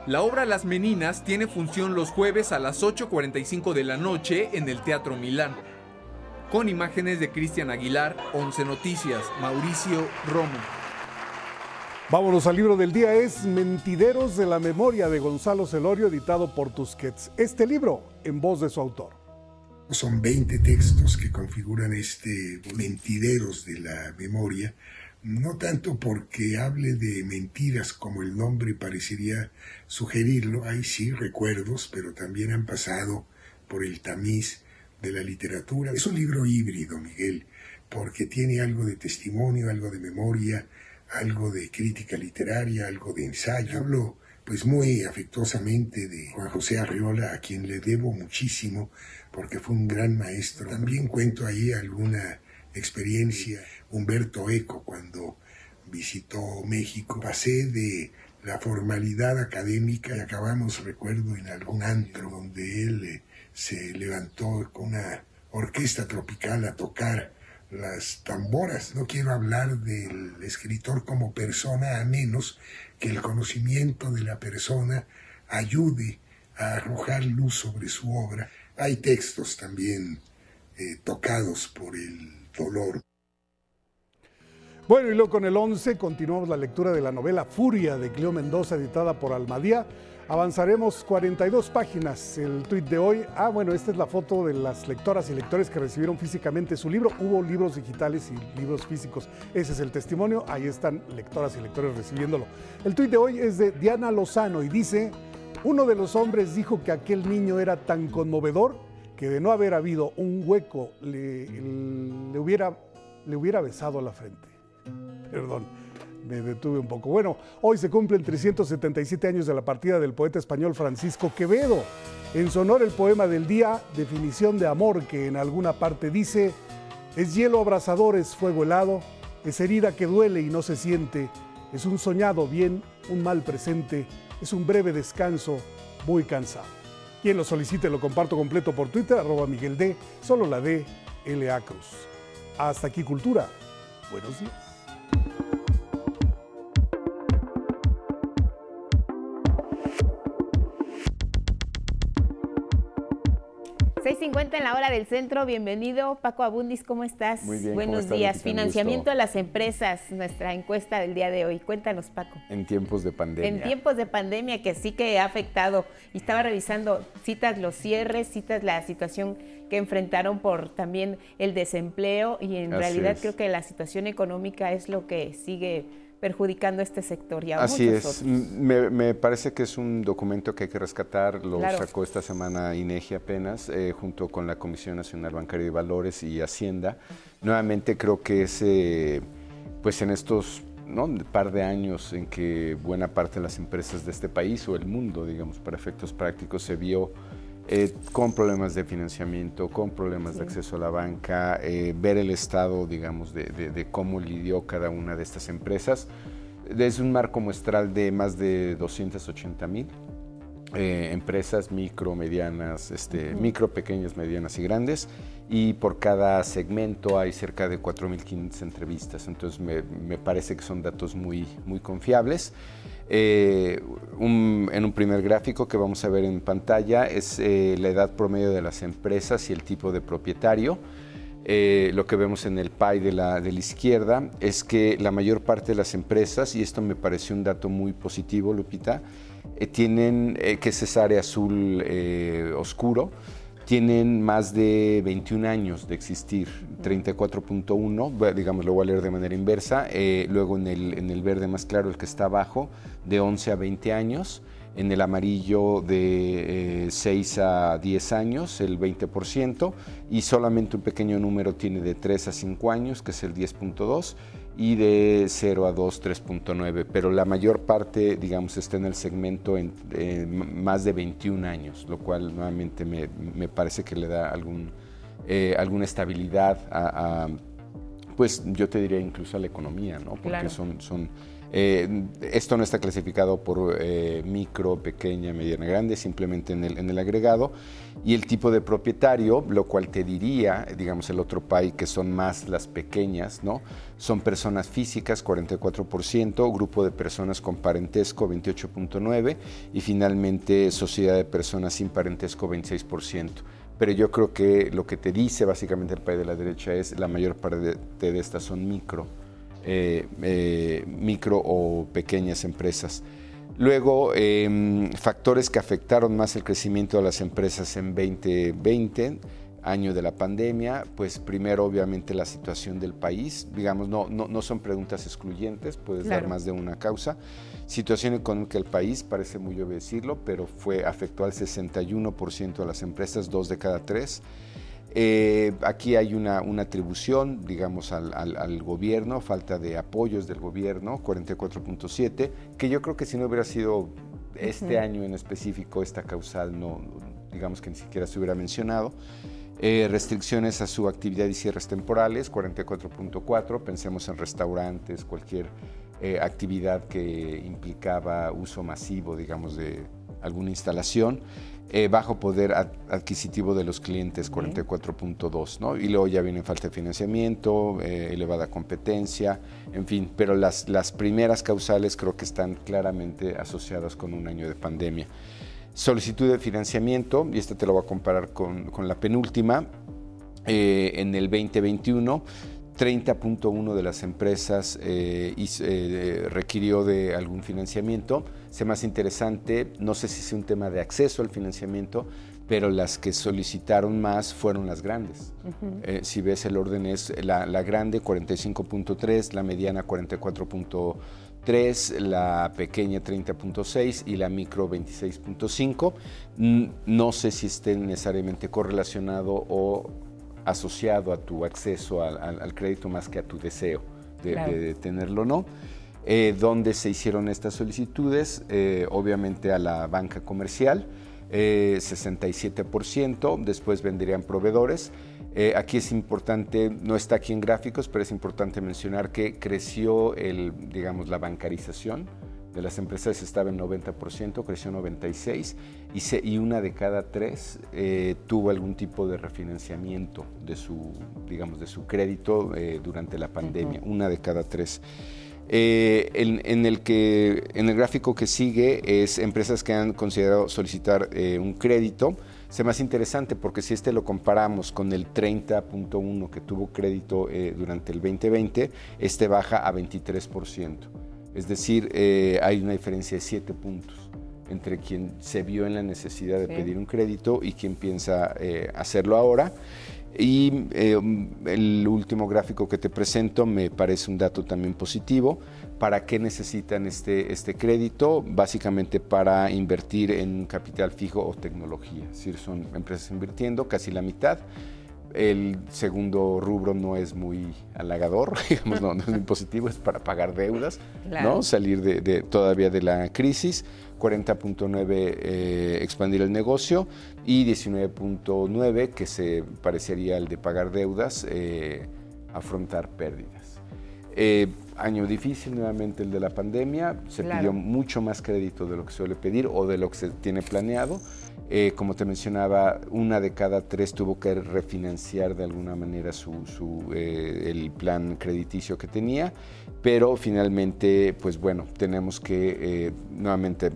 La obra Las Meninas tiene función los jueves a las 8.45 de la noche en el Teatro Milán. Con imágenes de Cristian Aguilar, 11 Noticias, Mauricio Romo. Vámonos al libro del día, es Mentideros de la Memoria de Gonzalo Celorio, editado por Tusquets. Este libro en voz de su autor. Son 20 textos que configuran este Mentideros de la Memoria, no tanto porque hable de mentiras como el nombre parecería sugerirlo, hay sí recuerdos, pero también han pasado por el tamiz de la literatura. Es un libro híbrido, Miguel, porque tiene algo de testimonio, algo de memoria, algo de crítica literaria, algo de ensayo. Hablo pues muy afectuosamente de Juan José Arriola, a quien le debo muchísimo, porque fue un gran maestro. También cuento ahí alguna experiencia. Humberto Eco, cuando visitó México, pasé de la formalidad académica y acabamos, recuerdo, en algún antro donde él eh, se levantó con una orquesta tropical a tocar las tamboras. No quiero hablar del escritor como persona a menos que el conocimiento de la persona ayude a arrojar luz sobre su obra. Hay textos también eh, tocados por el dolor. Bueno, y luego con el 11 continuamos la lectura de la novela Furia de Cleo Mendoza, editada por Almadía. Avanzaremos 42 páginas. El tuit de hoy, ah, bueno, esta es la foto de las lectoras y lectores que recibieron físicamente su libro. Hubo libros digitales y libros físicos. Ese es el testimonio. Ahí están lectoras y lectores recibiéndolo. El tuit de hoy es de Diana Lozano y dice, uno de los hombres dijo que aquel niño era tan conmovedor que de no haber habido un hueco le, le hubiera, le hubiera besado la frente. Perdón me detuve un poco. Bueno, hoy se cumplen 377 años de la partida del poeta español Francisco Quevedo. En su honor el poema del día, Definición de Amor, que en alguna parte dice, es hielo abrasador, es fuego helado, es herida que duele y no se siente, es un soñado bien, un mal presente, es un breve descanso, muy cansado. Quien lo solicite lo comparto completo por Twitter, arroba Miguel D, solo la D, L.A. Cruz. Hasta aquí Cultura. Buenos días. 6.50 en la hora del centro. Bienvenido, Paco Abundis, ¿cómo estás? Muy bien. Buenos días. Financiamiento a las empresas, nuestra encuesta del día de hoy. Cuéntanos, Paco. En tiempos de pandemia. En tiempos de pandemia que sí que ha afectado. Y estaba revisando, citas los cierres, citas la situación que enfrentaron por también el desempleo y en realidad creo que la situación económica es lo que sigue perjudicando este sector. Y a Así es, me, parece que es un documento que hay que rescatar, lo sacó esta semana INEGI apenas, eh, junto con la Comisión Nacional Bancaria de Valores y Hacienda. Nuevamente creo que es, eh, pues en estos ¿no? par de años en que buena parte de las empresas de este país o el mundo, digamos, para efectos prácticos, se vio eh, con problemas de financiamiento, con problemas de acceso a la banca, eh, ver el estado, digamos, de, cómo lidió cada una de estas empresas. Desde un marco muestral de más de 280 mil eh, empresas micro, medianas, este, micro, pequeñas, medianas y grandes, y por cada segmento hay cerca de 4.500 entrevistas, entonces me, me, parece que son datos muy, muy confiables. Eh, en un primer gráfico que vamos a ver en pantalla es eh, la edad promedio de las empresas y el tipo de propietario. Eh, lo que vemos en el pie de la, de la izquierda es que la mayor parte de las empresas, y esto me pareció un dato muy positivo, Lupita, tienen, que es esa área azul oscuro, tienen más de 21 años de existir, 34.1, digamos, lo voy a leer de manera inversa, eh, luego en el, en el verde más claro, el que está abajo, de 11 a 20 años, en el amarillo de 6 eh, a 10 años, el 20%, y solamente un pequeño número tiene de 3 a 5 años, que es el 10.2, y de 0 a 2, 3.9, pero la mayor parte, digamos, está en el segmento en, más de 21 años, lo cual nuevamente me, me parece que le da algún, eh, alguna estabilidad a, pues yo te diría incluso a la economía, ¿no? Porque son, son Eh, esto no está clasificado por eh, micro, pequeña, mediana, grande, simplemente en el, en el, agregado. Y el tipo de propietario, lo cual te diría, digamos, el otro país que son más las pequeñas, ¿no? Son personas físicas, 44%, grupo de personas con parentesco, 28.9%, y finalmente sociedad de personas sin parentesco, 26% pero yo creo que lo que te dice básicamente el país de la derecha es la mayor parte de estas son micro eh, eh, micro o pequeñas empresas. Luego, em, factores que afectaron más el crecimiento de las empresas en 2020, año de la pandemia, pues primero obviamente la situación del país, digamos, no, no, son preguntas excluyentes, puedes dar más de una causa. Situación económica del país, parece muy obvio decirlo, pero fue, afectó al 61% de las empresas, dos de cada tres. Eh, aquí hay una, atribución, digamos, al, gobierno, falta de apoyos del gobierno, 44.7, que yo creo que si no hubiera sido este año en específico esta causal, no, digamos que ni siquiera se hubiera mencionado. Eh, restricciones a su actividad y cierres temporales, 44.4, pensemos en restaurantes, cualquier eh, actividad que implicaba uso masivo, digamos, de alguna instalación. Eh, bajo poder adquisitivo de los clientes, 44.2, ¿no? Y luego ya viene falta de financiamiento, eh, elevada competencia, en fin, pero las, las primeras causales creo que están claramente asociadas con un año de pandemia. Solicitud de financiamiento, y esta te lo voy a comparar con, con la penúltima, eh, en el 2021 30.1 de las empresas requirió de algún financiamiento. Sé más interesante, no sé si es un tema de acceso al financiamiento, pero las que solicitaron más fueron las grandes. Eh, si ves el orden es la, la grande 45.3, la mediana 44.3, la pequeña 30.6 y la micro 26.5. No sé si estén necesariamente correlacionado o asociado a tu acceso al, crédito más que a tu deseo de, tenerlo o no. Eh, ¿Dónde se hicieron estas solicitudes? Eh, obviamente a la banca comercial, 67%, eh, después vendrían proveedores. aquí es importante, no está aquí en gráficos, pero es importante mencionar que creció el, digamos, la bancarización de las empresas estaba en 90%, creció 96% y, y una de cada tres eh, tuvo algún tipo de refinanciamiento de su, digamos, de su crédito eh, durante la pandemia, una de cada tres. Eh, en, el que, en el gráfico que sigue es empresas que han considerado solicitar un crédito. Es más interesante porque si este lo comparamos con el 30.1 que tuvo crédito durante el 2020, este baja a 23%. Es decir, eh, hay una diferencia de siete puntos entre quien se vio en la necesidad de pedir un crédito y quien piensa eh, hacerlo ahora. Y eh, el último gráfico que te presento me parece un dato también positivo. ¿Para qué necesitan este, este crédito? Básicamente para invertir en capital fijo o tecnología. Es decir, son empresas invirtiendo casi la mitad el segundo rubro no es muy halagador, digamos, no, es muy positivo, es para pagar deudas, ¿no? Salir de, todavía de la crisis. 40.9 eh, expandir el negocio y 19.9 que se parecería al de pagar deudas, eh, afrontar pérdidas. Eh, año difícil nuevamente el de la pandemia, se pidió mucho más crédito de lo que suele pedir o de lo que se tiene planeado. Eh, como te mencionaba, una de cada tres tuvo que refinanciar de alguna manera su, eh, el plan crediticio que tenía, pero finalmente, pues bueno, tenemos que eh, nuevamente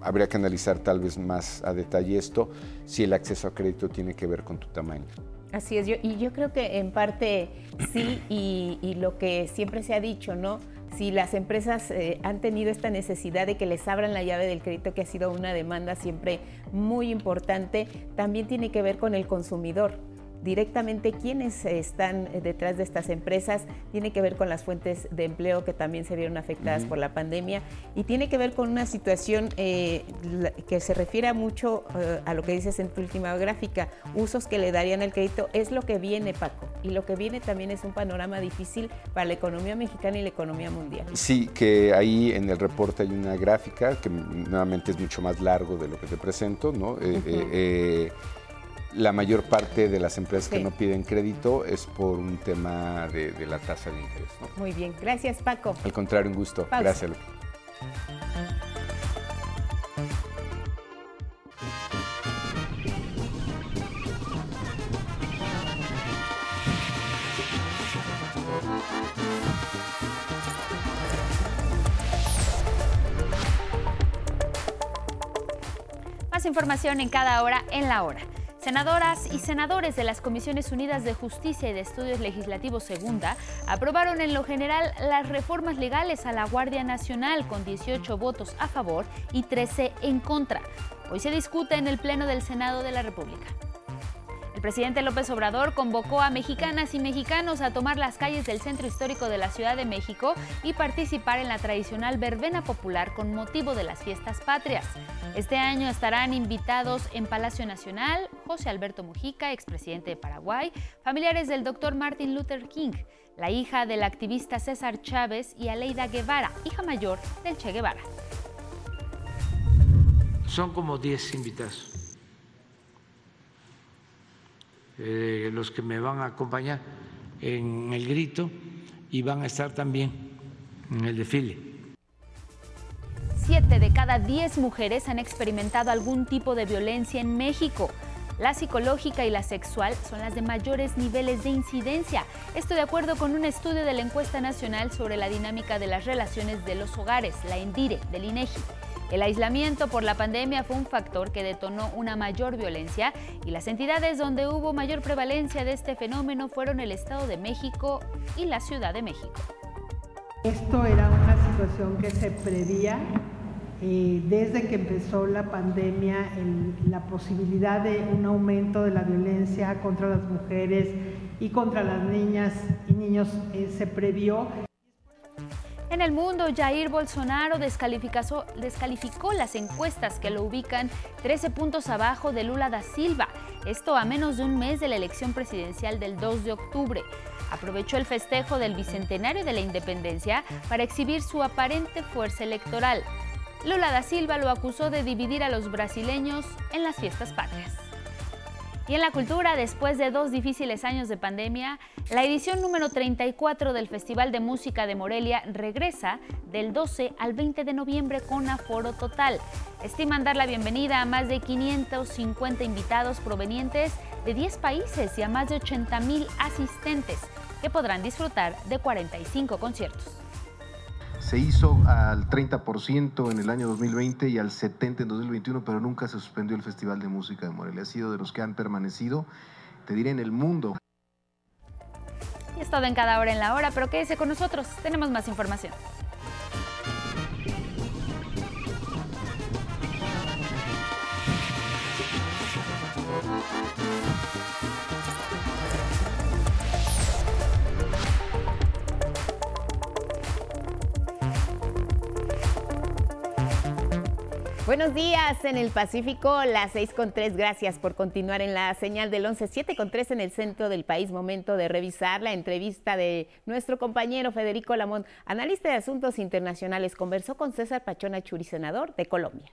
habría que analizar tal vez más a detalle esto, si el acceso a crédito tiene que ver con tu tamaño. Así es, yo, y yo creo que en parte sí, y, lo que siempre se ha dicho, ¿no? si las empresas eh, han tenido esta necesidad de que les abran la llave del crédito, que ha sido una demanda siempre muy importante, también tiene que ver con el consumidor directamente quiénes están detrás de estas empresas, tiene que ver con las fuentes de empleo que también se vieron afectadas por la pandemia. Y tiene que ver con una situación eh, que se refiere mucho eh, a lo que dices en tu última gráfica, usos que le darían el crédito, es lo que viene Paco. Y lo que viene también es un panorama difícil para la economía mexicana y la economía mundial. Sí, que ahí en el reporte hay una gráfica que nuevamente es mucho más largo de lo que te presento, ¿no? Eh, la mayor parte de las empresas que no piden crédito es por un tema de, la tasa de interés. Muy bien, gracias Paco. Al contrario, un gusto. Gracias. Más información en cada hora en la hora. Senadoras y senadores de las Comisiones Unidas de Justicia y de Estudios Legislativos Segunda aprobaron en lo general las reformas legales a la Guardia Nacional con 18 votos a favor y 13 en contra. Hoy se discute en el Pleno del Senado de la República. El presidente López Obrador convocó a mexicanas y mexicanos a tomar las calles del centro histórico de la Ciudad de México y participar en la tradicional verbena popular con motivo de las fiestas patrias. Este año estarán invitados en Palacio Nacional José Alberto Mujica, expresidente de Paraguay, familiares del doctor Martin Luther King, la hija del activista César Chávez y Aleida Guevara, hija mayor del Che Guevara. Son como 10 invitados Eh, los que me van a acompañar en el grito y van a estar también en el desfile. Siete de cada diez mujeres han experimentado algún tipo de violencia en México. La psicológica y la sexual son las de mayores niveles de incidencia. Esto de acuerdo con un estudio de la encuesta nacional sobre la dinámica de las relaciones de los hogares, la ENDIRE, del INEGI. El aislamiento por la pandemia fue un factor que detonó una mayor violencia y las entidades donde hubo mayor prevalencia de este fenómeno fueron el Estado de México y la Ciudad de México. Esto era una situación que se prevía eh, desde que empezó la pandemia, la posibilidad de un aumento de la violencia contra las mujeres y contra las niñas y niños eh, se previó. En el mundo, Jair Bolsonaro descalificó, las encuestas que lo ubican 13 puntos abajo de Lula da Silva, esto a menos de un mes de la elección presidencial del 2 de octubre. Aprovechó el festejo del bicentenario de la independencia para exhibir su aparente fuerza electoral. Lula da Silva lo acusó de dividir a los brasileños en las fiestas patrias. Y en la cultura, después de dos difíciles años de pandemia, la edición número 34 del Festival de Música de Morelia regresa del 12 al 20 de noviembre con aforo total. Estiman dar la bienvenida a más de 550 invitados provenientes de 10 países y a más de 80 mil asistentes que podrán disfrutar de 45 conciertos se hizo al 30% en el año 2020 y al 70% en 2021, pero nunca se suspendió el Festival de Música de Morelia. Ha sido de los que han permanecido, te diré, en el mundo. Y es todo en cada hora en la hora, pero quédese con nosotros, tenemos más información. Buenos días en el Pacífico, las 6 con 3. Gracias por continuar en la señal del 11, 7 con 3 en el centro del país. Momento de revisar la entrevista de nuestro compañero Federico Lamont, analista de asuntos internacionales. Conversó con César Pachona Churi, senador de Colombia.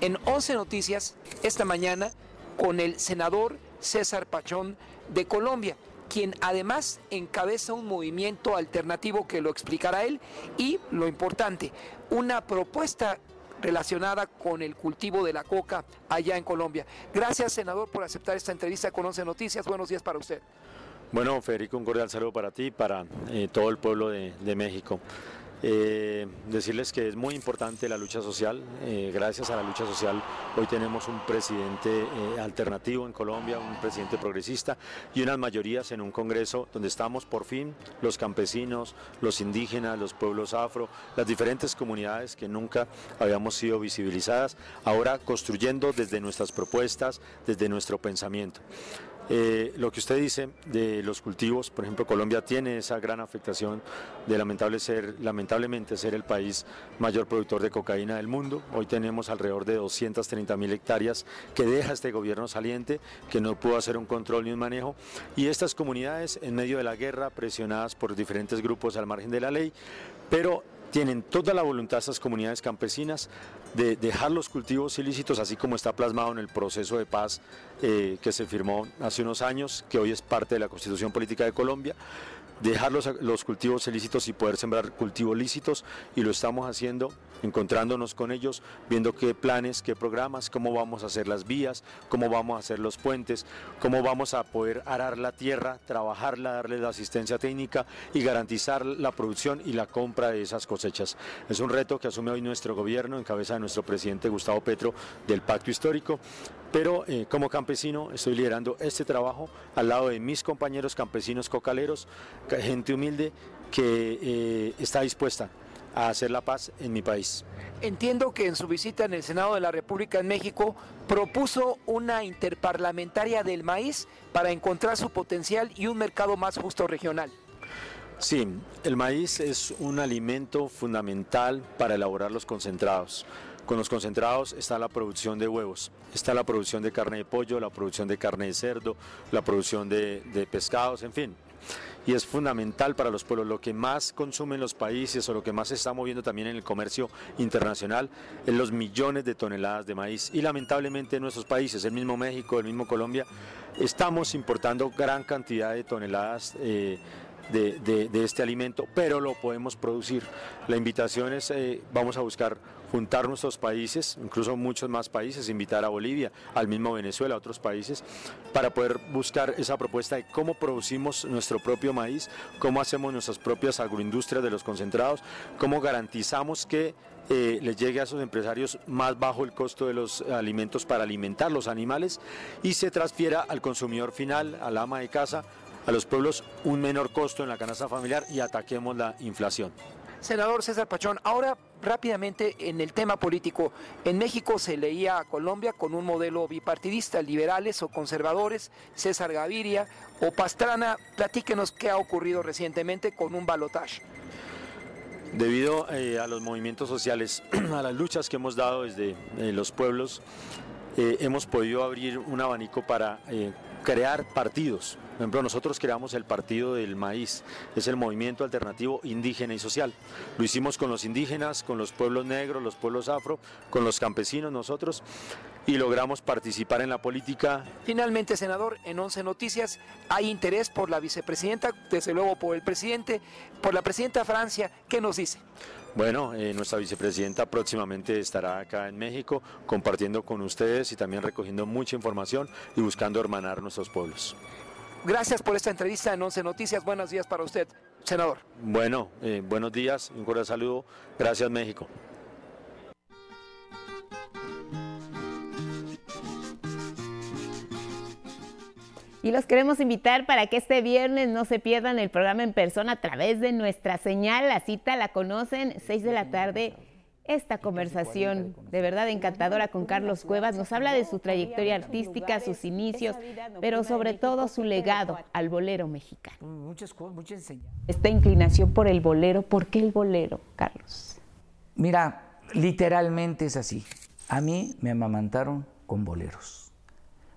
En 11 Noticias, esta mañana con el senador César Pachón de Colombia, quien además encabeza un movimiento alternativo que lo explicará él y, lo importante, una propuesta relacionada con el cultivo de la coca allá en Colombia. Gracias, senador, por aceptar esta entrevista con 11 Noticias. Buenos días para usted. Bueno, Federico, un cordial saludo para ti y para eh, todo el pueblo de México. Eh, decirles que es muy importante la lucha social. Eh, gracias a la lucha social hoy tenemos un presidente eh, alternativo en Colombia, un presidente progresista y unas mayorías en un Congreso donde estamos por fin los campesinos, los indígenas, los pueblos afro, las diferentes comunidades que nunca habíamos sido visibilizadas, ahora construyendo desde nuestras propuestas, desde nuestro pensamiento. Eh, lo que usted dice de los cultivos, por ejemplo, Colombia tiene esa gran afectación de lamentable ser, lamentablemente ser el país mayor productor de cocaína del mundo. Hoy tenemos alrededor de 230 mil hectáreas que deja este gobierno saliente, que no pudo hacer un control ni un manejo. Y estas comunidades, en medio de la guerra, presionadas por diferentes grupos al margen de la ley, pero tienen toda la voluntad estas comunidades campesinas de dejar los cultivos ilícitos, así como está plasmado en el proceso de paz eh, que se firmó hace unos años, que hoy es parte de la Constitución Política de Colombia, dejar los, los cultivos ilícitos y poder sembrar cultivos lícitos, y lo estamos haciendo encontrándonos con ellos, viendo qué planes, qué programas, cómo vamos a hacer las vías, cómo vamos a hacer los puentes, cómo vamos a poder arar la tierra, trabajarla, darle la asistencia técnica y garantizar la producción y la compra de esas cosechas. Es un reto que asume hoy nuestro gobierno en cabeza de nuestro presidente Gustavo Petro del Pacto Histórico pero eh, como campesino estoy liderando este trabajo al lado de mis compañeros campesinos cocaleros, gente humilde que eh, está dispuesta a hacer la paz en mi país. Entiendo que en su visita en el Senado de la República en México propuso una interparlamentaria del maíz para encontrar su potencial y un mercado más justo regional. Sí, el maíz es un alimento fundamental para elaborar los concentrados. Con los concentrados está la producción de huevos, está la producción de carne de pollo, la producción de carne de cerdo, la producción de, pescados, en fin, y es fundamental para los pueblos. Lo que más consumen los países o lo que más se está moviendo también en el comercio internacional es los millones de toneladas de maíz. Y lamentablemente en nuestros países, el mismo México, el mismo Colombia, estamos importando gran cantidad de toneladas. Eh, de, este alimento, pero lo podemos producir. La invitación es, eh, vamos a buscar juntar nuestros países, incluso muchos más países, invitar a Bolivia, al mismo Venezuela, a otros países, para poder buscar esa propuesta de cómo producimos nuestro propio maíz, cómo hacemos nuestras propias agroindustrias de los concentrados, cómo garantizamos que eh, les llegue a esos empresarios más bajo el costo de los alimentos para alimentar los animales y se transfiera al consumidor final, al ama de casa, a los pueblos un menor costo en la canasta familiar y ataquemos la inflación. Senador César Pachón, ahora rápidamente en el tema político. En México se leía a Colombia con un modelo bipartidista, liberales o conservadores, César Gaviria o Pastrana. Platíquenos qué ha ocurrido recientemente con un balotaje. Debido eh, a los movimientos sociales, a las luchas que hemos dado desde eh, los pueblos, eh, hemos podido abrir un abanico para crear partidos. Por ejemplo, nosotros creamos el Partido del Maíz, es el movimiento alternativo indígena y social. Lo hicimos con los indígenas, con los pueblos negros, los pueblos afro, con los campesinos nosotros y logramos participar en la política. Finalmente, senador, en 11 Noticias hay interés por la vicepresidenta, desde luego por el presidente, por la presidenta Francia. ¿Qué nos dice? Bueno, eh, nuestra vicepresidenta próximamente estará acá en México compartiendo con ustedes y también recogiendo mucha información y buscando hermanar nuestros pueblos. Gracias por esta entrevista en 11 Noticias. Buenos días para usted, senador. Bueno, eh, buenos días, un cordial saludo. Gracias, México. Y los queremos invitar para que este viernes no se pierdan el programa en persona a través de nuestra señal. La cita la conocen, 6 de la tarde. Esta conversación de verdad encantadora con Carlos Cuevas nos habla de su trayectoria artística, sus inicios, pero sobre todo su legado al bolero mexicano. Muchas cosas, muchas Esta inclinación por el bolero, ¿por qué el bolero, Carlos? Mira, literalmente es así. A mí me amamantaron con boleros.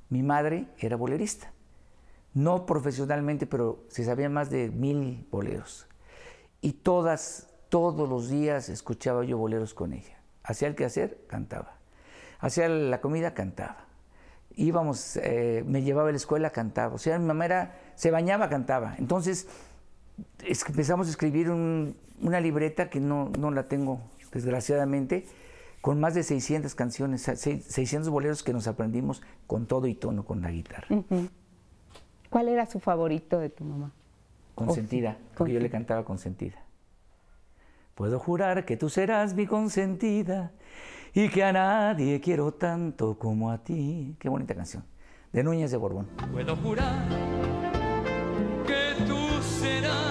Mi madre era bolerista no profesionalmente, pero se sabían más de mil boleros. Y todas, todos los días escuchaba yo boleros con ella. Hacía el quehacer, cantaba. Hacía la comida, cantaba. Íbamos, eh, me llevaba a la escuela, cantaba. O sea, mi mamá era, se bañaba, cantaba. Entonces empezamos a escribir una libreta que no, no la tengo, desgraciadamente, con más de 600 canciones, 600 boleros que nos aprendimos con todo y tono, con la guitarra. ¿Cuál era su favorito de tu mamá? Consentida, porque yo le cantaba consentida. Puedo jurar que tú serás mi consentida y que a nadie quiero tanto como a ti. Qué bonita canción. De Núñez de Borbón. Puedo jurar que tú serás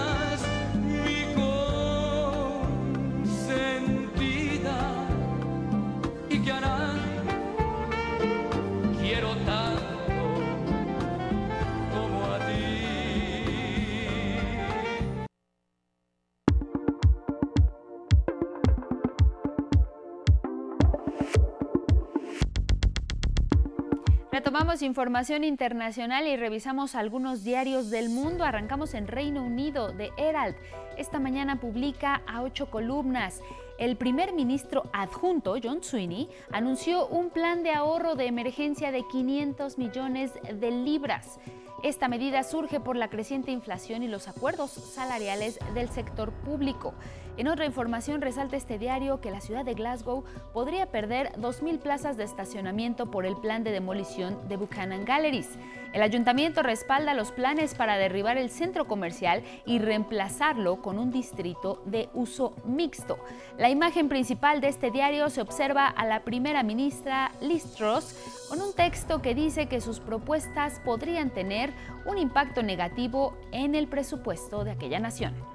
Retomamos información internacional y revisamos algunos diarios del mundo. Arrancamos en Reino Unido de Herald. Esta mañana publica a ocho columnas. El primer ministro adjunto, John Sweeney, anunció un plan de ahorro de emergencia de 500 millones de libras. Esta medida surge por la creciente inflación y los acuerdos salariales del sector público. En otra información resalta este diario que la ciudad de Glasgow podría perder 2.000 plazas de estacionamiento por el plan de demolición de Buchanan Galleries. El ayuntamiento respalda los planes para derribar el centro comercial y reemplazarlo con un distrito de uso mixto. La imagen principal de este diario se observa a la primera ministra Liz Truss con un texto que dice que sus propuestas podrían tener un impacto negativo en el presupuesto de aquella nación.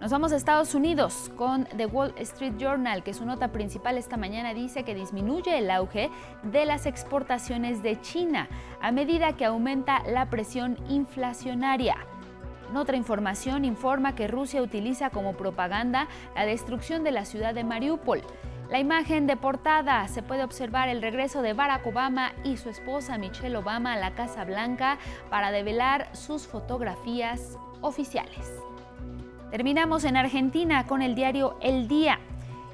Nos vamos a Estados Unidos con The Wall Street Journal, que su nota principal esta mañana dice que disminuye el auge de las exportaciones de China a medida que aumenta la presión inflacionaria. Otra información informa que Rusia utiliza como propaganda la destrucción de la ciudad de Mariupol. La imagen de portada se puede observar el regreso de Barack Obama y su esposa Michelle Obama a la Casa Blanca para develar sus fotografías oficiales. Terminamos en Argentina con el diario El Día.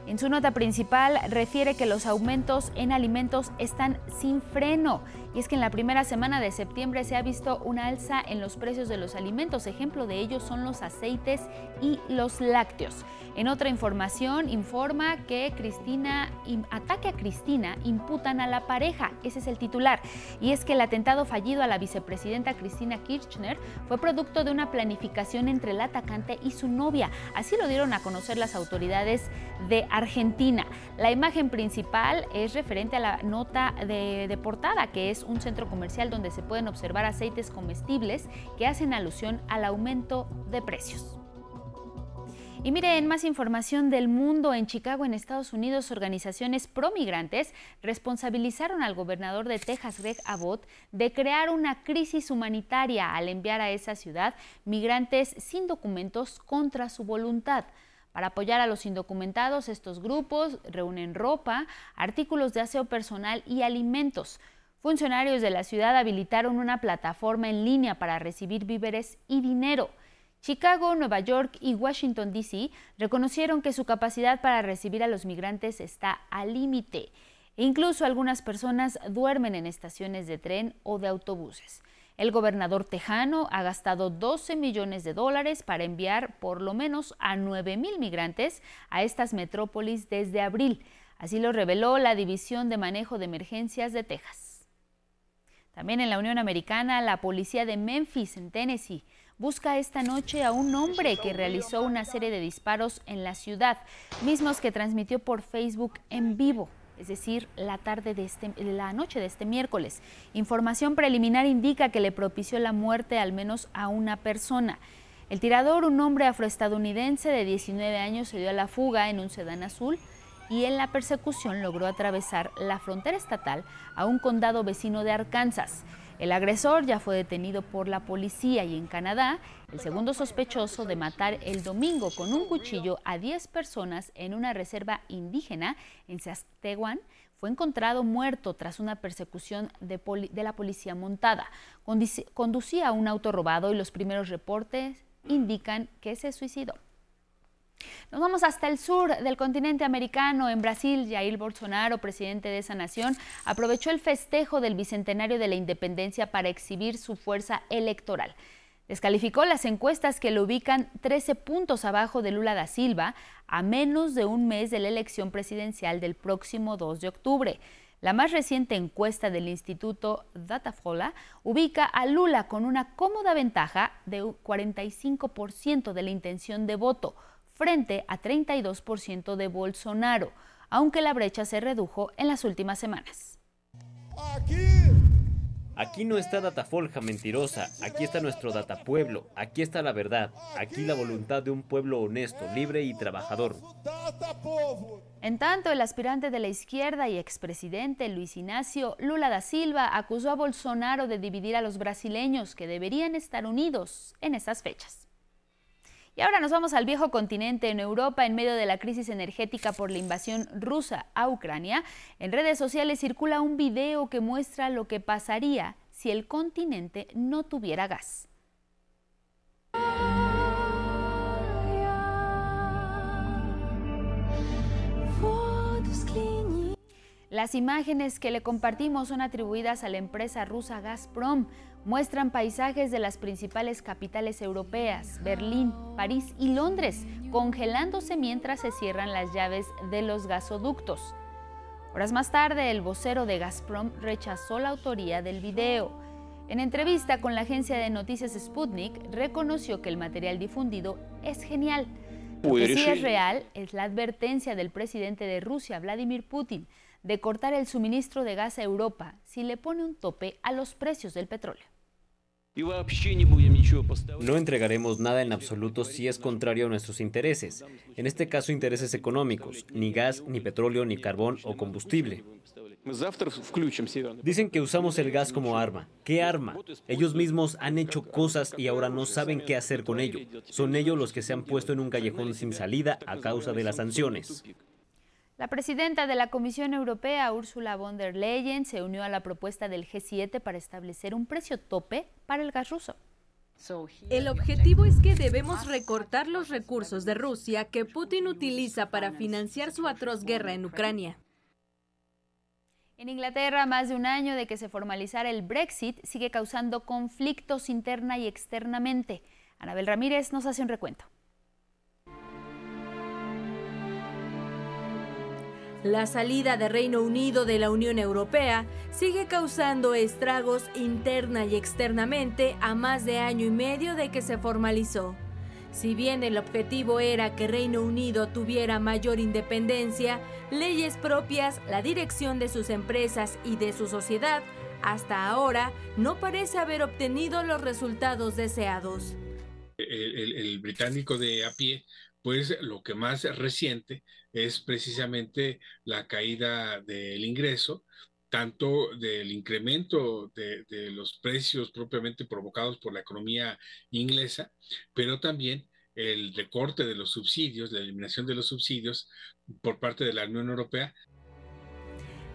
En su nota principal refiere que los aumentos en alimentos están sin freno y es que en la primera semana de septiembre se ha visto una alza en los precios de los alimentos. Ejemplo de ello son los aceites y los lácteos. En otra información informa que Cristina ataque a Cristina imputan a la pareja, ese es el titular, y es que el atentado fallido a la vicepresidenta Cristina Kirchner fue producto de una planificación entre el atacante y su novia. Así lo dieron a conocer las autoridades de Argentina. La imagen principal es referente a la nota de, de portada, que es un centro comercial donde se pueden observar aceites comestibles que hacen alusión al aumento de precios. Y miren, más información del mundo. En Chicago, en Estados Unidos, organizaciones promigrantes responsabilizaron al gobernador de Texas, Greg Abbott, de crear una crisis humanitaria al enviar a esa ciudad migrantes sin documentos contra su voluntad. Para apoyar a los indocumentados, estos grupos reúnen ropa, artículos de aseo personal y alimentos. Funcionarios de la ciudad habilitaron una plataforma en línea para recibir víveres y dinero. Chicago, Nueva York y Washington, D.C. reconocieron que su capacidad para recibir a los migrantes está al límite. E incluso algunas personas duermen en estaciones de tren o de autobuses. El gobernador tejano ha gastado 12 millones de dólares para enviar por lo menos a 9 mil migrantes a estas metrópolis desde abril. Así lo reveló la División de Manejo de Emergencias de Texas. También en la Unión Americana, la policía de Memphis, en Tennessee, busca esta noche a un hombre que realizó una serie de disparos en la ciudad, mismos que transmitió por Facebook en vivo es decir, la tarde de este, la noche de este miércoles. Información preliminar indica que le propició la muerte al menos a una persona. El tirador, un hombre afroestadounidense de 19 años, se dio a la fuga en un sedán azul y en la persecución logró atravesar la frontera estatal a un condado vecino de Arkansas. El agresor ya fue detenido por la policía y en Canadá, el segundo sospechoso de matar el domingo con un cuchillo a 10 personas en una reserva indígena en Saskatchewan fue encontrado muerto tras una persecución de, de la policía montada. Conducía un auto robado y los primeros reportes indican que se suicidó. Nos vamos hasta el sur del continente americano. En Brasil, Jair Bolsonaro, presidente de esa nación, aprovechó el festejo del bicentenario de la independencia para exhibir su fuerza electoral. Descalificó las encuestas que lo ubican 13 puntos abajo de Lula da Silva a menos de un mes de la elección presidencial del próximo 2 de octubre. La más reciente encuesta del Instituto Datafola ubica a Lula con una cómoda ventaja de 45% de la intención de voto, frente a 32% de Bolsonaro, aunque la brecha se redujo en las últimas semanas. Aquí no está Datafolja mentirosa, aquí está nuestro Datapueblo, aquí está la verdad, aquí la voluntad de un pueblo honesto, libre y trabajador. En tanto, el aspirante de la izquierda y expresidente Luis Ignacio Lula da Silva acusó a Bolsonaro de dividir a los brasileños que deberían estar unidos en estas fechas. Y ahora nos vamos al viejo continente, en Europa, en medio de la crisis energética por la invasión rusa a Ucrania. En redes sociales circula un video que muestra lo que pasaría si el continente no tuviera gas. Las imágenes que le compartimos son atribuidas a la empresa rusa Gazprom. Muestran paisajes de las principales capitales europeas, Berlín, París y Londres, congelándose mientras se cierran las llaves de los gasoductos. Horas más tarde, el vocero de Gazprom rechazó la autoría del video. En entrevista con la agencia de noticias Sputnik, reconoció que el material difundido es genial. Lo que sí es real es la advertencia del presidente de Rusia, Vladimir Putin, de cortar el suministro de gas a Europa si le pone un tope a los precios del petróleo. No entregaremos nada en absoluto si es contrario a nuestros intereses, en este caso intereses económicos, ni gas, ni petróleo, ni carbón o combustible. Dicen que usamos el gas como arma. ¿Qué arma? Ellos mismos han hecho cosas y ahora no saben qué hacer con ello. Son ellos los que se han puesto en un callejón sin salida a causa de las sanciones. La presidenta de la Comisión Europea, Ursula von der Leyen, se unió a la propuesta del G7 para establecer un precio tope para el gas ruso. El objetivo es que debemos recortar los recursos de Rusia que Putin utiliza para financiar su atroz guerra en Ucrania. En Inglaterra, más de un año de que se formalizara el Brexit sigue causando conflictos interna y externamente. Anabel Ramírez nos hace un recuento. La salida de Reino Unido de la Unión Europea sigue causando estragos interna y externamente a más de año y medio de que se formalizó. Si bien el objetivo era que Reino Unido tuviera mayor independencia, leyes propias, la dirección de sus empresas y de su sociedad, hasta ahora no parece haber obtenido los resultados deseados. El, británico de a pie, pues lo que más reciente es precisamente la caída del ingreso, tanto del incremento de, los precios propiamente provocados por la economía inglesa, pero también el recorte de los subsidios, la eliminación de los subsidios por parte de la Unión Europea.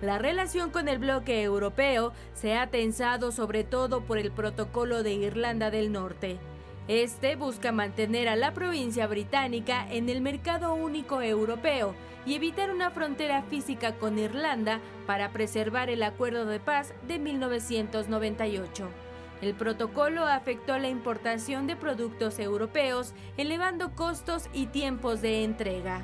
La relación con el bloque europeo se ha tensado sobre todo por el protocolo de Irlanda del Norte. Este busca mantener a la provincia británica en el mercado único europeo y evitar una frontera física con Irlanda para preservar el acuerdo de paz de 1998. El protocolo afectó la importación de productos europeos, elevando costos y tiempos de entrega.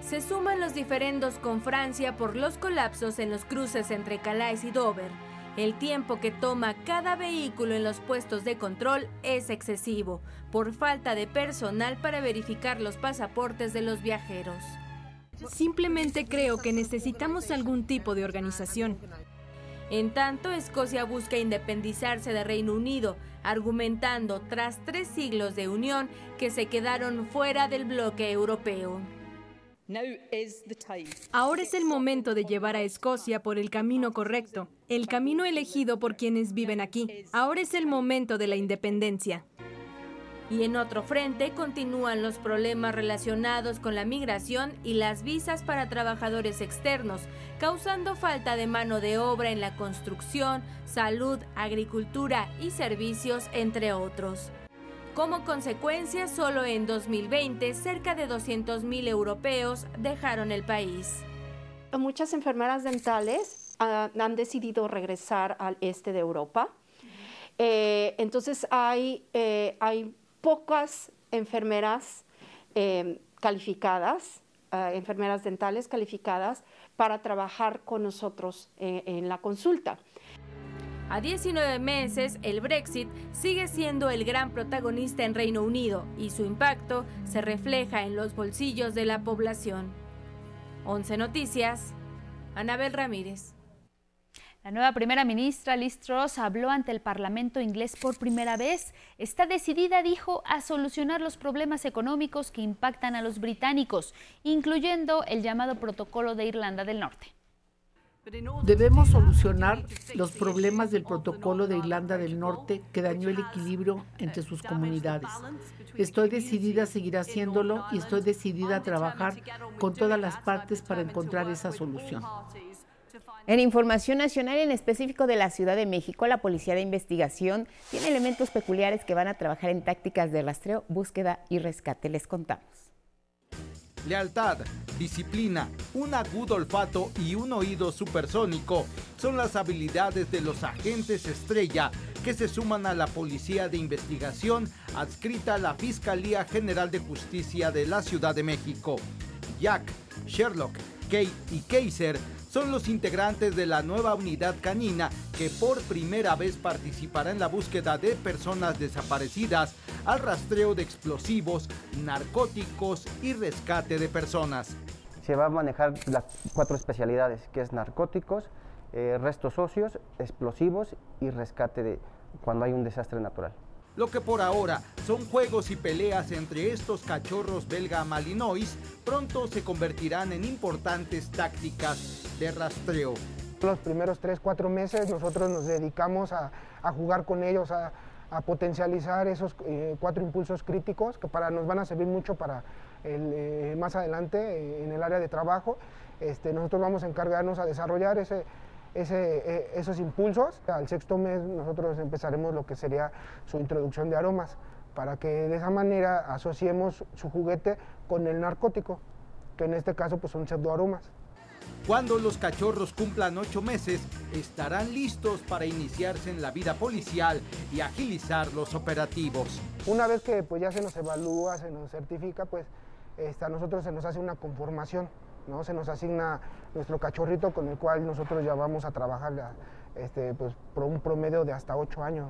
Se suman los diferendos con Francia por los colapsos en los cruces entre Calais y Dover el tiempo que toma cada vehículo en los puestos de control es excesivo, por falta de personal para verificar los pasaportes de los viajeros. Simplemente creo que necesitamos algún tipo de organización. En tanto, Escocia busca independizarse de Reino Unido, argumentando tras tres siglos de unión que se quedaron fuera del bloque europeo. Ahora es el momento de llevar a Escocia por el camino correcto, el camino elegido por quienes viven aquí. Ahora es el momento de la independencia. Y en otro frente continúan los problemas relacionados con la migración y las visas para trabajadores externos, causando falta de mano de obra en la construcción, salud, agricultura y servicios, entre otros. Como consecuencia, solo en 2020 cerca de 200.000 europeos dejaron el país. Muchas enfermeras dentales ah, han decidido regresar al este de Europa. Eh, entonces hay, eh, hay pocas enfermeras em, calificadas, ah, enfermeras dentales calificadas para trabajar con nosotros eh, en la consulta. A 19 meses, el Brexit sigue siendo el gran protagonista en Reino Unido y su impacto se refleja en los bolsillos de la población. 11 Noticias, Anabel Ramírez. La nueva primera ministra Liz Truss habló ante el Parlamento inglés por primera vez. Está decidida, dijo, a solucionar los problemas económicos que impactan a los británicos, incluyendo el llamado Protocolo de Irlanda del Norte. Debemos solucionar los problemas del protocolo de Irlanda del Norte que dañó el equilibrio entre sus comunidades. Estoy decidida a seguir haciéndolo y estoy decidida a trabajar con todas las partes para encontrar esa solución. En información nacional, en específico de la Ciudad de México, la Policía de Investigación tiene elementos peculiares que van a trabajar en tácticas de rastreo, búsqueda y rescate. Les contamos. Lealtad, disciplina, un agudo olfato y un oído supersónico son las habilidades de los agentes estrella que se suman a la Policía de Investigación adscrita a la Fiscalía General de Justicia de la Ciudad de México. Jack, Sherlock, Kate y Kaiser son los integrantes de la nueva unidad canina que por primera vez participará en la búsqueda de personas desaparecidas, al rastreo de explosivos, narcóticos y rescate de personas. Se va a manejar las cuatro especialidades, que es narcóticos, eh, restos óseos, explosivos y rescate de cuando hay un desastre natural. Lo que por ahora son juegos y peleas entre estos cachorros belga malinois, pronto se convertirán en importantes tácticas de rastreo. Los primeros 3-4 meses nosotros nos dedicamos a, jugar con ellos, a, potencializar esos eh, cuatro impulsos críticos que para, nos van a servir mucho para eh, más adelante eh, en el área de trabajo. Este, nosotros vamos a encargarnos a desarrollar ese, esos impulsos. Al sexto mes nosotros empezaremos lo que sería su introducción de aromas, para que de esa manera asociemos su juguete con el narcótico, que en este caso pues son pseudoaromas. Cuando los cachorros cumplan ocho meses, estarán listos para iniciarse en la vida policial y agilizar los operativos. Una vez que pues, ya se nos evalúa, se nos certifica, pues a nosotros se nos hace una conformación ¿no? Se nos asigna nuestro cachorrito con el cual nosotros ya vamos a trabajar este, pues, por un promedio de hasta ocho años,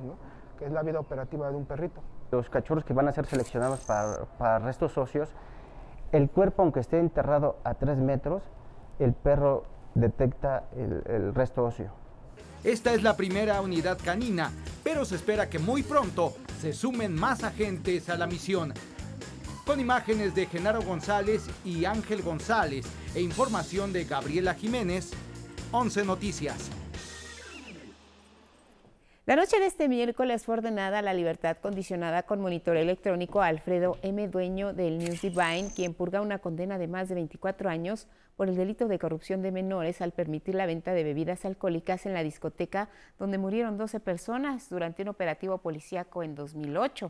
que es la vida operativa de un perrito. Los cachorros que van a ser seleccionados para, restos óseos, el cuerpo, aunque esté enterrado a tres metros, el perro detecta el, resto óseo. Esta es la primera unidad canina, pero se espera que muy pronto se sumen más agentes a la misión con imágenes de Genaro González y Ángel González e información de Gabriela Jiménez, 11 Noticias. La noche de este miércoles fue ordenada la libertad condicionada con monitoreo electrónico a Alfredo M., dueño del News Divine, quien purga una condena de más de 24 años por el delito de corrupción de menores al permitir la venta de bebidas alcohólicas en la discoteca donde murieron 12 personas durante un operativo policíaco en 2008.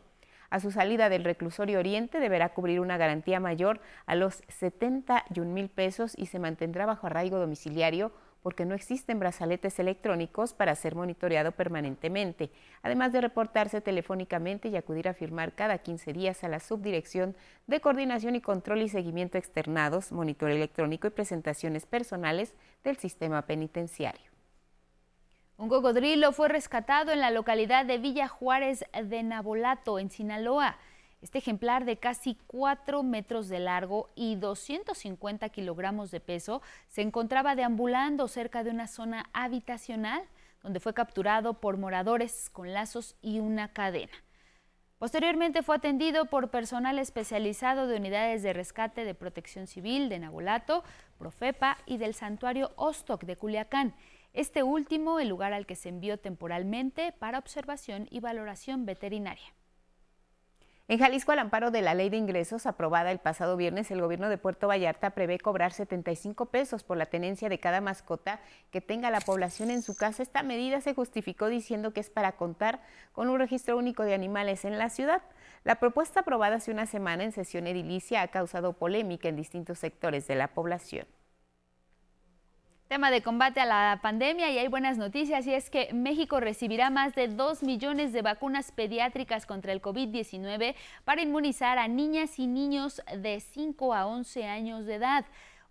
A su salida del reclusorio Oriente deberá cubrir una garantía mayor a los 71 mil pesos y se mantendrá bajo arraigo domiciliario porque no existen brazaletes electrónicos para ser monitoreado permanentemente, además de reportarse telefónicamente y acudir a firmar cada 15 días a la Subdirección de Coordinación y Control y Seguimiento Externados, Monitoreo Electrónico y Presentaciones Personales del Sistema Penitenciario. Un cocodrilo fue rescatado en la localidad de Villa Juárez de Nabolato, en Sinaloa. Este ejemplar de casi 4 metros de largo y 250 kilogramos de peso se encontraba deambulando cerca de una zona habitacional donde fue capturado por moradores con lazos y una cadena. Posteriormente fue atendido por personal especializado de unidades de rescate de protección civil de Nabolato, Profepa y del santuario Ostok de Culiacán. Este último, el lugar al que se envió temporalmente para observación y valoración veterinaria. En Jalisco, al amparo de la ley de ingresos aprobada el pasado viernes, el gobierno de Puerto Vallarta prevé cobrar 75 pesos por la tenencia de cada mascota que tenga la población en su casa. Esta medida se justificó diciendo que es para contar con un registro único de animales en la ciudad. La propuesta aprobada hace una semana en sesión edilicia ha causado polémica en distintos sectores de la población. Tema de combate a la pandemia y hay buenas noticias y es que México recibirá más de 2 millones de vacunas pediátricas contra el COVID-19 para inmunizar a niñas y niños de 5 a 11 años de edad.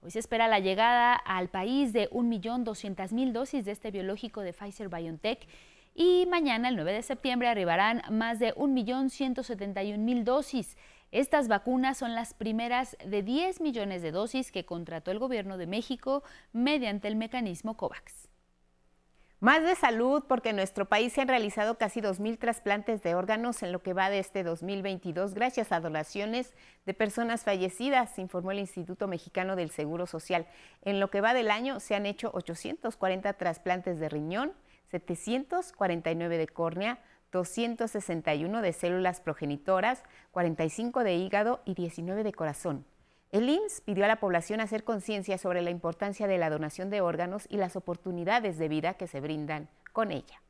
Hoy se espera la llegada al país de 1.200.000 dosis de este biológico de Pfizer BioNTech y mañana, el 9 de septiembre, arribarán más de 1.171.000 dosis. Estas vacunas son las primeras de 10 millones de dosis que contrató el gobierno de México mediante el mecanismo COVAX. Más de salud, porque en nuestro país se han realizado casi 2.000 trasplantes de órganos en lo que va de este 2022, gracias a donaciones de personas fallecidas, informó el Instituto Mexicano del Seguro Social. En lo que va del año se han hecho 840 trasplantes de riñón, 749 de córnea, 261 de células progenitoras, 45 de hígado y 19 de corazón. El IMSS pidió a la población hacer conciencia sobre la importancia de la donación de órganos y las oportunidades de vida que se brindan con ella.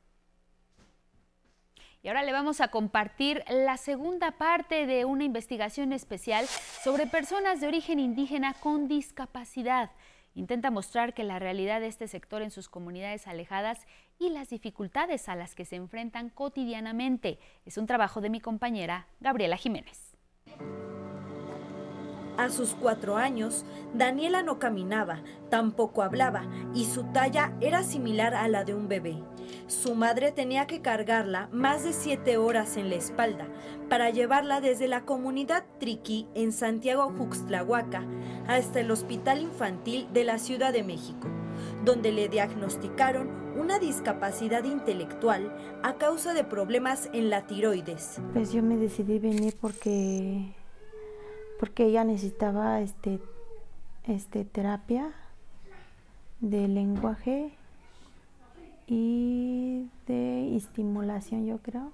Y ahora le vamos a compartir la segunda parte de una investigación especial sobre personas de origen indígena con discapacidad. Intenta mostrar que la realidad de este sector en sus comunidades alejadas y las dificultades a las que se enfrentan cotidianamente. Es un trabajo de mi compañera Gabriela Jiménez. A sus cuatro años, Daniela no caminaba, tampoco hablaba y su talla era similar a la de un bebé. Su madre tenía que cargarla más de siete horas en la espalda para llevarla desde la comunidad Triqui en Santiago Juxtlahuaca hasta el Hospital Infantil de la Ciudad de México, donde le diagnosticaron una discapacidad intelectual a causa de problemas en la tiroides. Pues yo me decidí venir porque porque ella necesitaba este, este terapia de lenguaje y de estimulación, yo creo.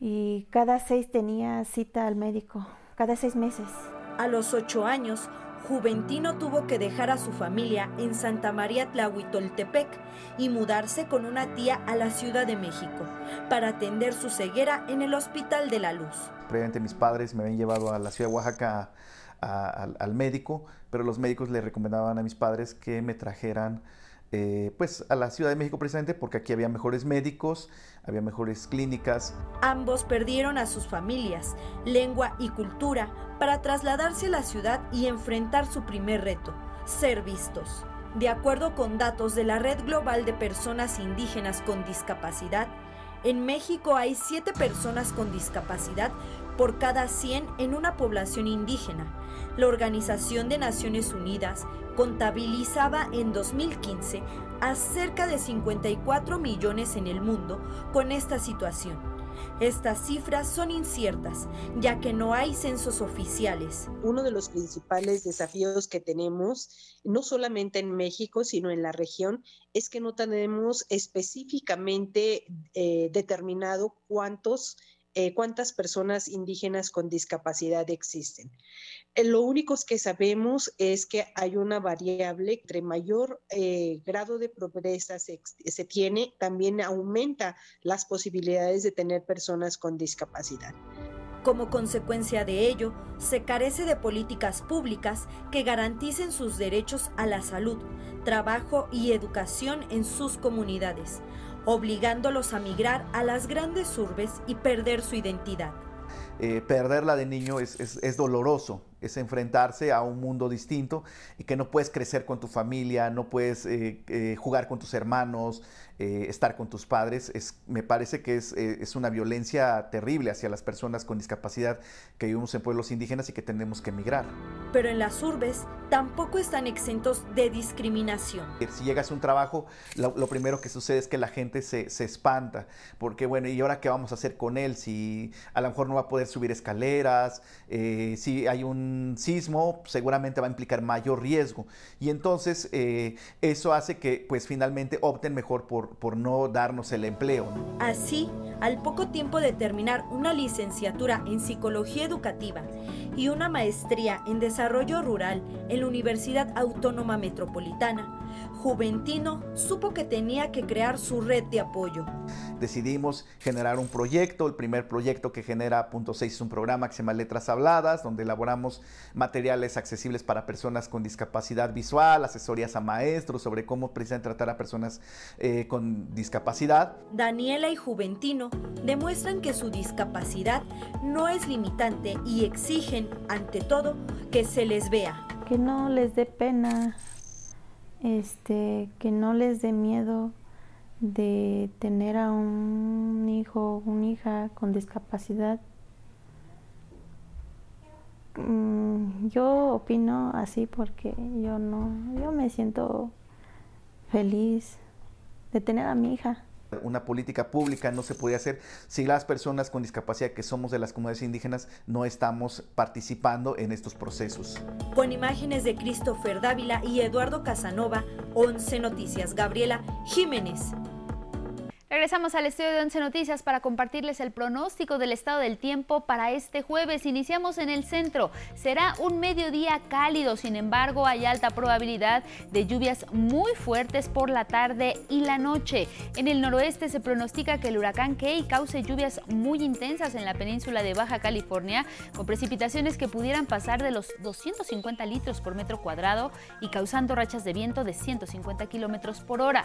Y cada seis tenía cita al médico, cada seis meses. A los ocho años, Juventino tuvo que dejar a su familia en Santa María Tlahuitoltepec y mudarse con una tía a la Ciudad de México para atender su ceguera en el Hospital de la Luz. Previamente mis padres me habían llevado a la ciudad de Oaxaca al médico, pero los médicos le recomendaban a mis padres que me trajeran eh, pues a la Ciudad de México precisamente porque aquí había mejores médicos, había mejores clínicas. Ambos perdieron a sus familias, lengua y cultura para trasladarse a la ciudad y enfrentar su primer reto, ser vistos. De acuerdo con datos de la Red Global de Personas Indígenas con Discapacidad, en México hay 7 personas con discapacidad por cada 100 en una población indígena. La Organización de Naciones Unidas contabilizaba en 2015 a cerca de 54 millones en el mundo con esta situación. Estas cifras son inciertas, ya que no hay censos oficiales. Uno de los principales desafíos que tenemos, no solamente en México, sino en la región, es que no tenemos específicamente eh, determinado cuántos eh, cuántas personas indígenas con discapacidad existen. Eh, lo único que sabemos es que hay una variable, entre mayor eh, grado de pobreza se, se tiene, también aumenta las posibilidades de tener personas con discapacidad. Como consecuencia de ello, se carece de políticas públicas que garanticen sus derechos a la salud, trabajo y educación en sus comunidades, obligándolos a migrar a las grandes urbes y perder su identidad. Eh, perderla de niño es, es, doloroso, es enfrentarse a un mundo distinto y que no puedes crecer con tu familia, no puedes eh, eh, jugar con tus hermanos, estar con tus padres. Es, me parece que es, es, una violencia terrible hacia las personas con discapacidad que vivimos en pueblos indígenas y que tenemos que emigrar. Pero en las urbes tampoco están exentos de discriminación. Si llegas a un trabajo, lo, lo primero que sucede es que la gente se, se espanta, porque bueno, ¿y ahora qué vamos a hacer con él? Si a lo mejor no va a poder subir escaleras, eh, si hay un sismo, seguramente va a implicar mayor riesgo. Y entonces eh, eso hace que pues finalmente opten mejor por, por no darnos el empleo. Así, al poco tiempo de terminar una licenciatura en psicología educativa y una maestría en desarrollo rural en la Universidad Autónoma Metropolitana, Juventino supo que tenía que crear su red de apoyo. Decidimos generar un proyecto, el primer proyecto que genera Punto 6 es un programa que se llama Letras Habladas, donde elaboramos materiales accesibles para personas con discapacidad visual, asesorías a maestros sobre cómo precisamente tratar a personas eh, con discapacidad. Daniela y Juventino demuestran que su discapacidad no es limitante y exigen, ante todo, que se les vea. Que no les dé pena este, que no les dé miedo de tener a un hijo o una hija con discapacidad. Mm, yo opino así porque yo no, yo me siento feliz de tener a mi hija. Una política pública no se podía hacer si las personas con discapacidad que somos de las comunidades indígenas no estamos participando en estos procesos. Con imágenes de Christopher Dávila y Eduardo Casanova, 11 Noticias, Gabriela Jiménez. Regresamos al estudio de Once Noticias para compartirles el pronóstico del estado del tiempo para este jueves. Iniciamos en el centro. Será un mediodía cálido, sin embargo, hay alta probabilidad de lluvias muy fuertes por la tarde y la noche. En el noroeste se pronostica que el huracán Key cause lluvias muy intensas en la península de Baja California, con precipitaciones que pudieran pasar de los 250 litros por metro cuadrado y causando rachas de viento de 150 kilómetros por hora.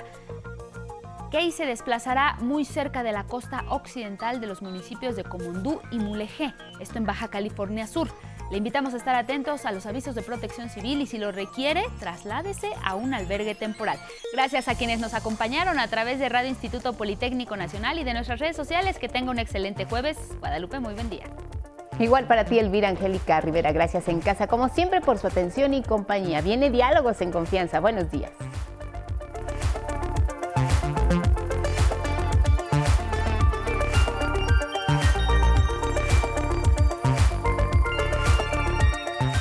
Key se desplazará muy cerca de la costa occidental de los municipios de Comondú y Mulegé, esto en Baja California Sur. Le invitamos a estar atentos a los avisos de protección civil y si lo requiere, trasládese a un albergue temporal. Gracias a quienes nos acompañaron a través de Radio Instituto Politécnico Nacional y de nuestras redes sociales. Que tenga un excelente jueves. Guadalupe, muy buen día. Igual para ti, Elvira Angélica Rivera. Gracias en casa, como siempre, por su atención y compañía. Viene Diálogos en Confianza. Buenos días.